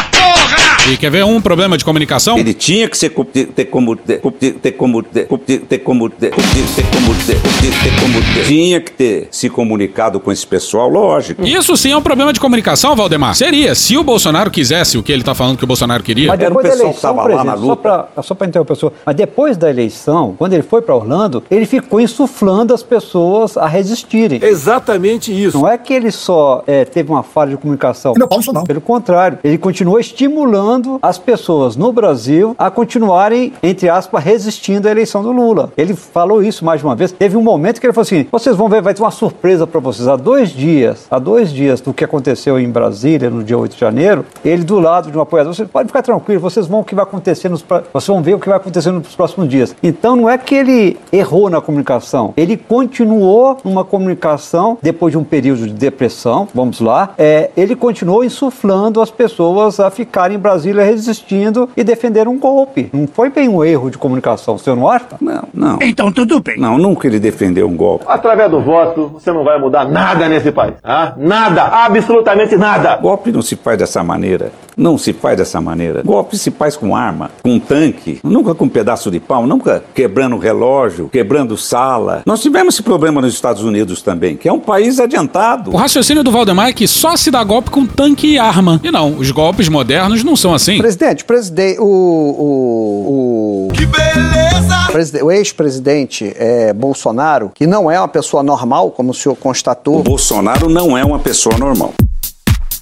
E quer ver um problema de comunicação? Ele tinha que ser co- ter como ter co- ter como ter co- ter como ter co- ter ter como ter co- ter ter como ter tinha que ter se comunicado com esse pessoal, lógico. Isso sim é um problema de comunicação, Valdemar. Seria, se o Bolsonaro quisesse o que ele tá falando que o Bolsonaro queria. Mas depois da eleição, presidente, só para só pra interromper o senhor, mas depois da eleição, quando ele foi para Orlando, ele ficou insuflando as pessoas a resistirem. Exatamente isso. Não é que ele só é, teve uma falha de comunicação. Não, não. Pelo contrário, ele continuou estimulando as pessoas no Brasil a continuarem, entre aspas, resistindo à eleição do Lula. Ele falou isso mais de uma vez. Teve um momento que ele falou assim: vocês vão ver, vai ter uma surpresa para vocês. Há dois dias, há dois dias do que aconteceu em Brasília, no dia 8 de janeiro, ele do lado de um apoiador, você pode ficar tranquilo, vocês vão o que vai acontecer nos vocês vão ver o que vai acontecer nos próximos dias. Então não é que ele errou na comunicação, ele continuou numa comunicação depois de um período de depressão, vamos lá, é, ele continuou insuflando as pessoas a ficarem em Brasília resistindo e defender um golpe. Não foi bem um erro de comunicação, o senhor não acha? Não, não. Então tudo bem. Não, nunca ele defendeu um golpe. Através do voto, você não vai mudar nada nesse país. Ah? Nada, absolutamente nada. Golpe não se faz dessa maneira. Não se faz dessa maneira. Golpe se faz com arma, com tanque, nunca com um pedaço de pau, nunca quebrando relógio, quebrando sala. Nós tivemos esse problema nos Estados Unidos também, que é um país adiantado. O raciocínio do Valdemar é que só se dá golpe com tanque e arma. E não, os golpes modernos não são assim. Presidente, presidente, o. o, o que beleza! o ex-presidente é, Bolsonaro, que não é uma pessoa normal, como o senhor constatou. O Bolsonaro não é uma pessoa normal.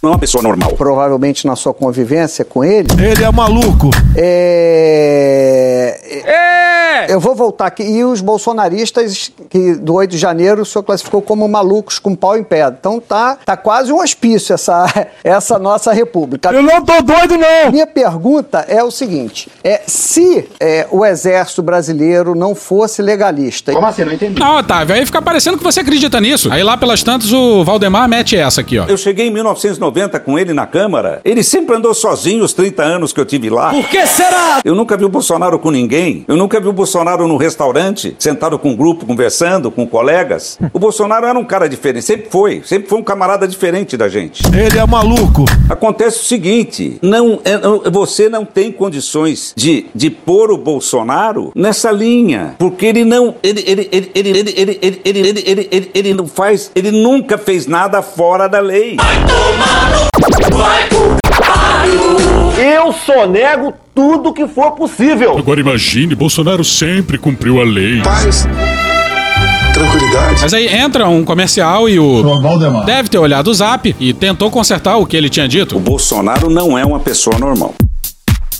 Não é uma pessoa normal. Provavelmente na sua convivência com ele. Ele é maluco. É... Eu vou voltar aqui. E os bolsonaristas que do 8 de janeiro o senhor classificou como malucos com pau em pedra. Então tá, tá quase um hospício essa, essa nossa república. Eu não tô doido, não! Minha pergunta é o seguinte: é, se é, o exército brasileiro não fosse legalista. Como assim? Não entendi. Não, Otávio, aí fica parecendo que você acredita nisso. Aí lá pelas tantas o Valdemar mete essa aqui, ó. Eu cheguei em 1990 com ele na Câmara. Ele sempre andou sozinho os 30 anos que eu tive lá. Por que será? Eu nunca vi o Bolsonaro com ninguém. Eu nunca vi o Bolsonaro no restaurante, sentado com um grupo, conversando com colegas. O Bolsonaro era um cara diferente, sempre foi. Sempre foi um camarada diferente da gente. Ele é maluco. Acontece o seguinte: não, é, você não tem condições de, de pôr o Bolsonaro nessa linha. Porque ele não. Ele, ele, ele, ele, ele, ele, ele, ele, ele, ele, ele, ele não faz. Ele nunca fez nada fora da lei. Eu sonego tudo que for possível. Agora imagine, Bolsonaro sempre cumpriu a lei. Paz. Tranquilidade. Mas aí entra um comercial e o. Deve ter olhado o zap e tentou consertar o que ele tinha dito. O Bolsonaro não é uma pessoa normal.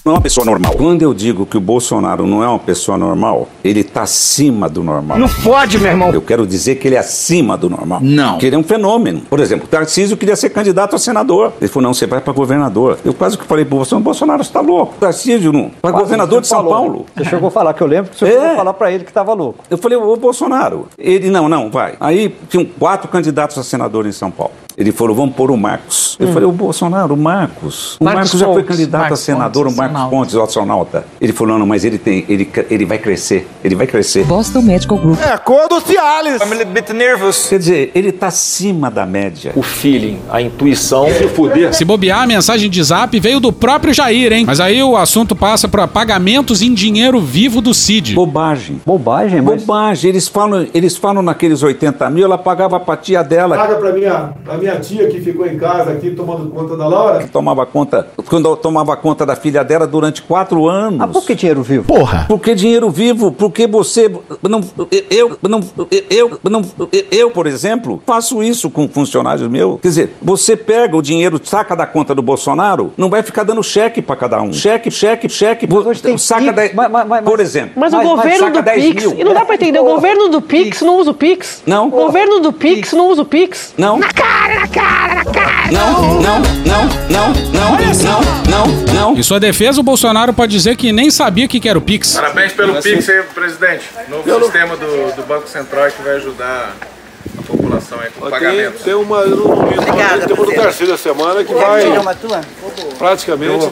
Não é uma pessoa normal. Quando eu digo que o Bolsonaro não é uma pessoa normal, ele tá acima do normal. Não pode, meu irmão. Eu quero dizer que ele é acima do normal. Não. Que ele é um fenômeno. Por exemplo, o Tarcísio queria ser candidato a senador. Ele falou: não, você vai para governador. Eu quase que falei pro Bolsonaro: Bolsonaro, você tá louco. Tarcísio, não. Para Quase governador de São falou. Paulo. Você chegou a falar, que eu lembro que você É. chegou a falar pra ele que tava louco. Eu falei, ô Bolsonaro. Ele, não, não, vai. Aí tinham quatro candidatos a senador em São Paulo. Ele falou, vamos pôr o Marcos. Eu Hum. falei, ô Bolsonaro, o Marcos. O Marcos Marcos, já foi candidato Marcos a senador, Pontes, o Marcos. Pontes, o astronauta. Ele falou, não, mas ele tem, ele, ele vai crescer. Ele vai crescer. Boston Medical Group. É, cor do Cialis. I'm a little bit nervous. Quer dizer, ele tá acima da média. O feeling, a intuição. Se fuder. Se bobear, a mensagem de zap veio do próprio Jair, hein? Mas aí o assunto passa para pagamentos em dinheiro vivo do Cid. Bobagem. Bobagem, mas... Bobagem. Eles falam, eles falam naqueles 80 mil, ela pagava pra tia dela. Paga pra minha, pra minha tia que ficou em casa aqui tomando conta da Laura. Tomava conta, quando eu tomava conta da filha dela durante quatro anos. Ah, por que dinheiro vivo? Porra. Porque dinheiro vivo, porque você não eu não eu não eu, por exemplo, faço isso com funcionários meus. Quer dizer, você pega o dinheiro, saca da conta do Bolsonaro, não vai ficar dando cheque pra cada um. Cheque, cheque, cheque, saca dez, por exemplo. Mas, o governo do 10 Pix. mil. E não dá pra entender. O governo do Pix não usa o Pix. Não. O governo do Pix não usa o Pix. Não. Na cara! Cara, na cara, na cara! Não, não, não, não, não, não, não, não. Em sua defesa, o Bolsonaro pode dizer que nem sabia o que era o Pix. Parabéns pelo Pix aí, presidente. Novo sistema do, do Banco Central que vai ajudar a população aí com Tem, pagamentos. tem uma, eu não vi, mas tem uma do terceira semana que vai praticamente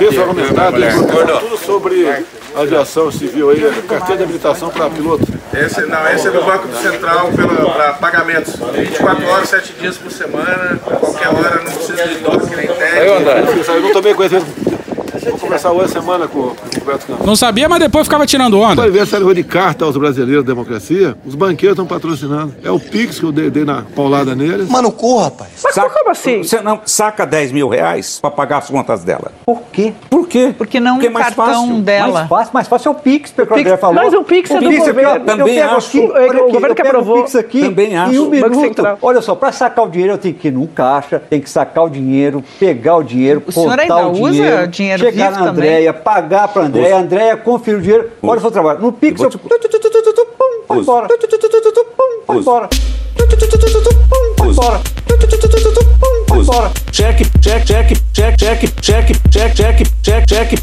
desargumentar, desargumentar tudo sobre aviação civil aí, carteira de habilitação para piloto. Esse, não, esse é do Banco Central para pagamentos. 24 horas, 7 dias por semana, qualquer hora, não precisa de toque nem técnico. Eu não tomei conhecimento. Vou conversar hoje semana com o Roberto Campos. Não sabia, mas depois ficava tirando onda. Para ver se de carta aos brasileiros da democracia, os banqueiros estão patrocinando. É o Pix que eu dei, dei na paulada neles. Mano, corra, rapaz. Mas como assim? Você não saca 10 mil reais para pagar as contas dela. Por quê? Por quê? Porque não Porque é o mais cartão fácil. dela. Mais fácil, mais fácil é o Pix, pelo que o Pix- André falou. mas o Pix é do aqui, ó, governo. eu Também pego acho. aqui, O- olha o aqui, governo eu que aprovou. o Pix aqui Também acho. em um minuto. Olha só, para sacar o dinheiro eu tenho que ir num caixa, tem que sacar o dinheiro, pegar o dinheiro, O senhor contar ainda o usa dinheiro, dinheiro chegar na? Andréia, pagar para a Andréia, a Andréia conferir o dinheiro. Olha o seu trabalho. No Pix eu... Vai embora. Vai embora. Vai embora. Vai embora. Cheque, cheque, cheque, cheque, cheque, cheque, cheque, cheque, cheque, cheque.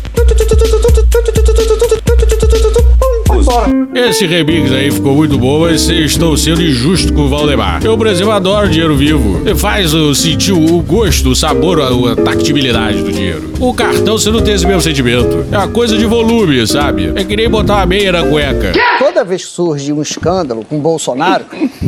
Esse remix aí ficou muito bom, mas estou sendo injusto com o Valdemar. Eu, por exemplo, adoro dinheiro vivo. Faz eu sentir o gosto, o sabor, a, a tactibilidade do dinheiro. O cartão, você não tem esse mesmo sentimento. É uma coisa de volume, sabe? É que nem botar uma meia na cueca. Toda vez que surge um escândalo com Bolsonaro,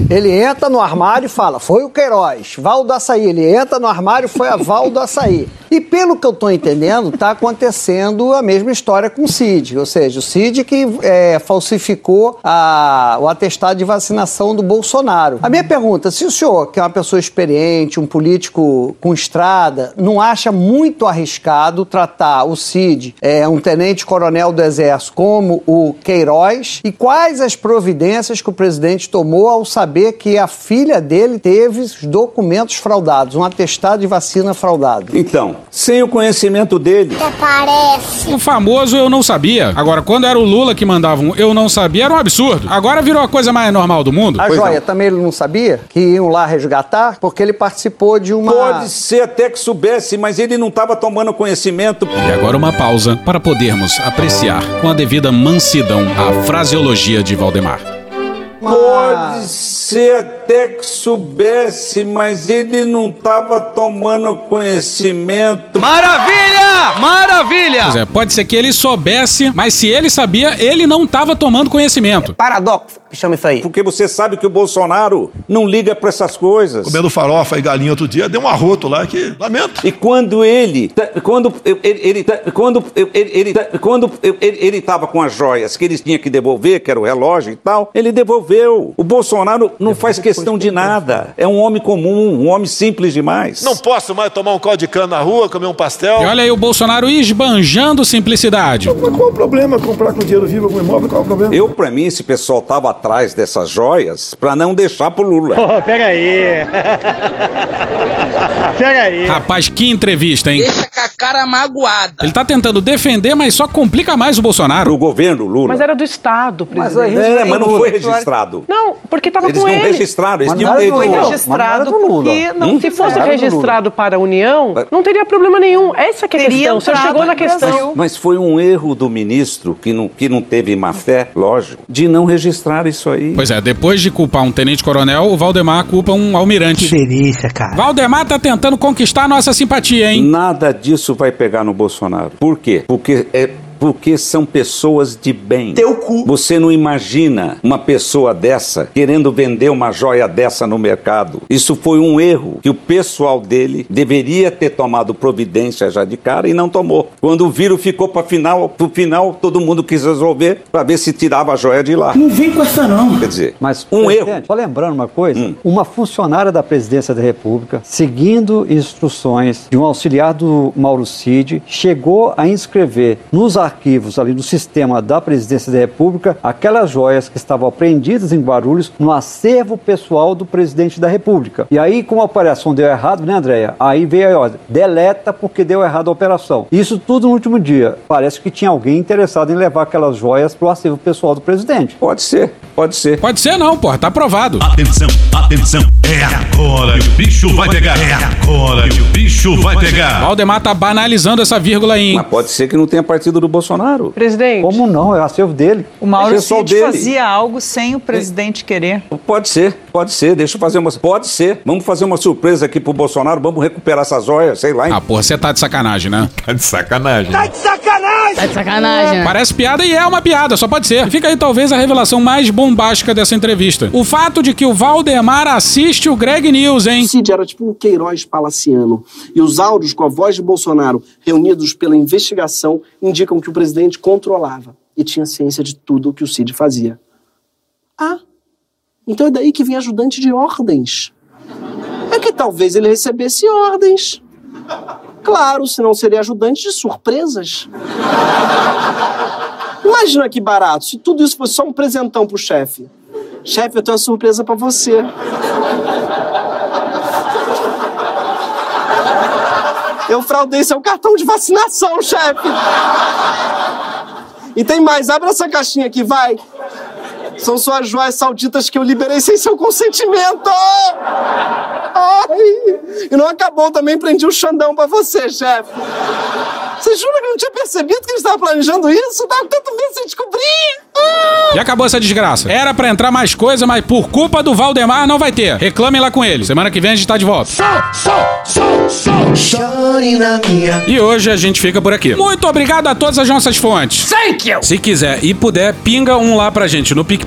ele entra no armário e fala: foi o Queiroz, Val do Açaí. Ele entra no armário, foi a Val do Açaí. E pelo que eu estou entendendo, está acontecendo a mesma história com o Cid. Ou seja, o Cid que é, falsificou a- o atestado de vacinação do Bolsonaro. A minha pergunta: se o senhor, que é uma pessoa experiente, um político com estrada, não acha muito arriscado tratar o Cid, é, um tenente-coronel do Exército, como o Queiroz? E quais as providências que o presidente tomou ao saber que a filha dele teve os documentos fraudados, um atestado de vacina fraudado? Então, sem o conhecimento dele, Parece. O famoso eu não sabia. Agora, quando era o Lula que mandava um eu não sabia, era um absurdo. Agora virou a coisa mais normal do mundo. A joia também ele não sabia que iam lá resgatar, porque ele participou de uma. pode ser até que soubesse, mas ele não estava tomando conhecimento. E agora uma pausa para podermos apreciar com a devida mansidão a fraseologia de Valdemar. Pode ser até que soubesse, mas ele não estava tomando conhecimento. Maravilha! Maravilha! Pois é, pode ser que ele soubesse, mas se ele sabia, ele não estava tomando conhecimento. Paradoxo, que chama isso aí. Porque você sabe que o Bolsonaro não liga para essas coisas. Comendo farofa e galinha outro dia, deu um arroto lá que lamento. E quando ele, quando ele, ele quando ele, ele, quando ele, ele tava com as joias que ele tinha que devolver, que era o relógio e tal, ele devolveu. O Bolsonaro não faz questão de nada. É um homem comum, um homem simples demais. Não posso mais tomar um caldo de cana na rua, comer um pastel. E olha aí o Bolsonaro esbanjando simplicidade. Mas qual o problema comprar com dinheiro vivo algum imóvel? Qual o problema? Eu, pra mim, esse pessoal tava atrás dessas joias pra não deixar pro Lula. Oh, pega aí. Pega aí. Rapaz, que entrevista, hein? Deixa com a cara magoada. Ele tá tentando defender, mas só complica mais o Bolsonaro. O governo Lula. Mas era do Estado, Mas presidente. aí- É, mas não foi registrado. Não, porque tava Eles com não ele. registraram, eles Mas tinham não que Foi registrado Mas não era do Lula. porque não, Hum? se fosse registrado para a União, não teria problema nenhum. Essa que é a questão. Você chegou na questão. Brasil. Mas foi um erro do ministro, que não, que não teve má fé, lógico, de não registrar isso aí. Pois é, depois de culpar um tenente-coronel, o Valdemar culpa um almirante. delícia, cara. Valdemar tá tentando conquistar a nossa simpatia, hein? Nada disso vai pegar no Bolsonaro. Por quê? Porque é porque são pessoas de bem. Teu cu. Você não imagina uma pessoa dessa querendo vender uma joia dessa no mercado. Isso foi um erro que o pessoal dele deveria ter tomado providência já de cara e não tomou. Quando o vírus ficou para final, pro final todo mundo quis resolver para ver se tirava a joia de lá. Não vem com essa não. Quer dizer, Mas, um erro. Só lembrando uma coisa: Hum. uma funcionária da presidência da República, seguindo instruções de um auxiliar do Mauro Cid, chegou a inscrever nos arquivos ali no sistema da Presidência da República aquelas joias que estavam apreendidas em Guarulhos no acervo pessoal do presidente da República. E aí, como a operação deu errado, né, Andréia? Aí veio a ordem, deleta porque deu errado a operação. Isso tudo no último dia. Parece que tinha alguém interessado em levar aquelas joias para o acervo pessoal do presidente. Pode ser, pode ser. Pode ser não, porra, tá aprovado. Atenção, atenção, é agora que o bicho vai pegar. É agora que o bicho vai pegar. Valdemar tá banalizando essa vírgula aí, hein? Mas pode ser que não tenha partido do Bolsonaro. Presidente. Como não? É o acervo dele. O Mauro pessoal Cid dele. fazia algo sem o presidente querer. Pode ser, pode ser. Deixa eu fazer uma. Pode ser. Vamos fazer uma surpresa aqui pro Bolsonaro. Vamos recuperar essas joias, sei lá. hein? Ah, porra, você tá de sacanagem, né? Tá de sacanagem. Tá de sacanagem! Tá de sacanagem, né? Parece piada e é uma piada, só pode ser. E fica aí talvez a revelação mais bombástica dessa entrevista. O fato de que o Valdemar assiste o Greg News, hein? Cid era tipo um Queiroz palaciano. E os áudios com a voz de Bolsonaro, reunidos pela investigação, indicam que o presidente controlava e tinha ciência de tudo o que o Cid fazia. Ah, então é daí que vinha ajudante de ordens. É que talvez ele recebesse ordens. Claro, senão seria ajudante de surpresas. Imagina que barato, se tudo isso fosse só um presentão pro chefe. Chefe, eu tenho uma surpresa pra você. Eu fraudei seu cartão de vacinação, chefe. E tem mais, abre essa caixinha aqui, vai. São suas joias sauditas que eu liberei sem seu consentimento. Ai. E não acabou, também prendi o Xandão pra você, chefe. Você jura que não tinha percebido que ele estava planejando isso? Com tanto medo de você descobrir. Ah. E acabou essa desgraça. Era pra entrar mais coisa, mas por culpa do Valdemar não vai ter. Reclamem lá com ele. Semana que vem a gente tá de volta. E hoje a gente fica por aqui. Muito obrigado a todas as nossas fontes. Thank you! Se quiser e puder, pinga um lá pra gente no PicPay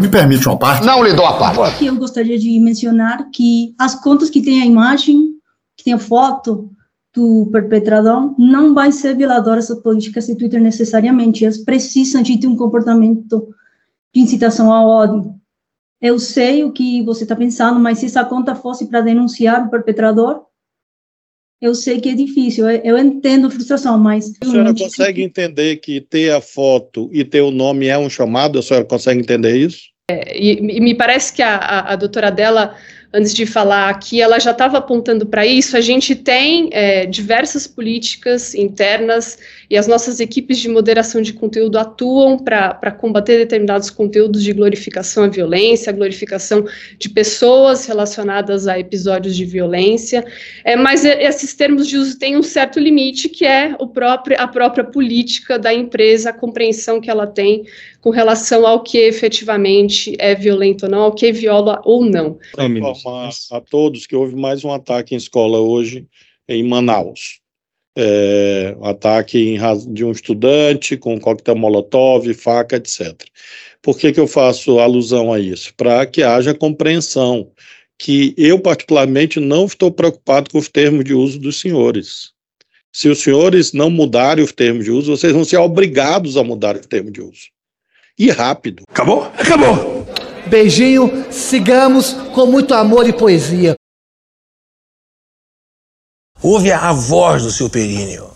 Me permite uma parte? Não lhe dou a parte. Aqui eu gostaria de mencionar que as contas que têm a imagem, que tem a foto do perpetrador, não vai ser violadora essa política de Twitter necessariamente. Elas precisam de ter um comportamento de incitação ao ódio. Eu sei o que você está pensando, mas se essa conta fosse para denunciar o perpetrador, eu sei que é difícil. Eu, eu entendo a frustração, mas A senhora consegue entender que ter a foto e ter o nome é um chamado? A senhora consegue entender isso? E, e me parece que a, a, a doutora dela, antes de falar aqui, ela já estava apontando para isso. A gente tem é, diversas políticas internas e as nossas equipes de moderação de conteúdo atuam para combater determinados conteúdos de glorificação à violência, glorificação de pessoas relacionadas a episódios de violência. É, mas esses termos de uso têm um certo limite, que é o próprio, a própria política da empresa, a compreensão que ela tem com relação ao que efetivamente é violento ou não, ao que viola ou não. Para informar a todos que houve mais um ataque em escola hoje em Manaus. É, um ataque de um estudante com coquetel molotov, faca, etc. Por que, que eu faço alusão a isso? Para que haja compreensão que eu, particularmente, não estou preocupado com os termos de uso dos senhores. Se os senhores não mudarem os termos de uso, vocês vão ser obrigados a mudar os termos de uso. E rápido. Acabou? Acabou! Beijinho, sigamos com muito amor e poesia. Ouve a voz do seu períneo.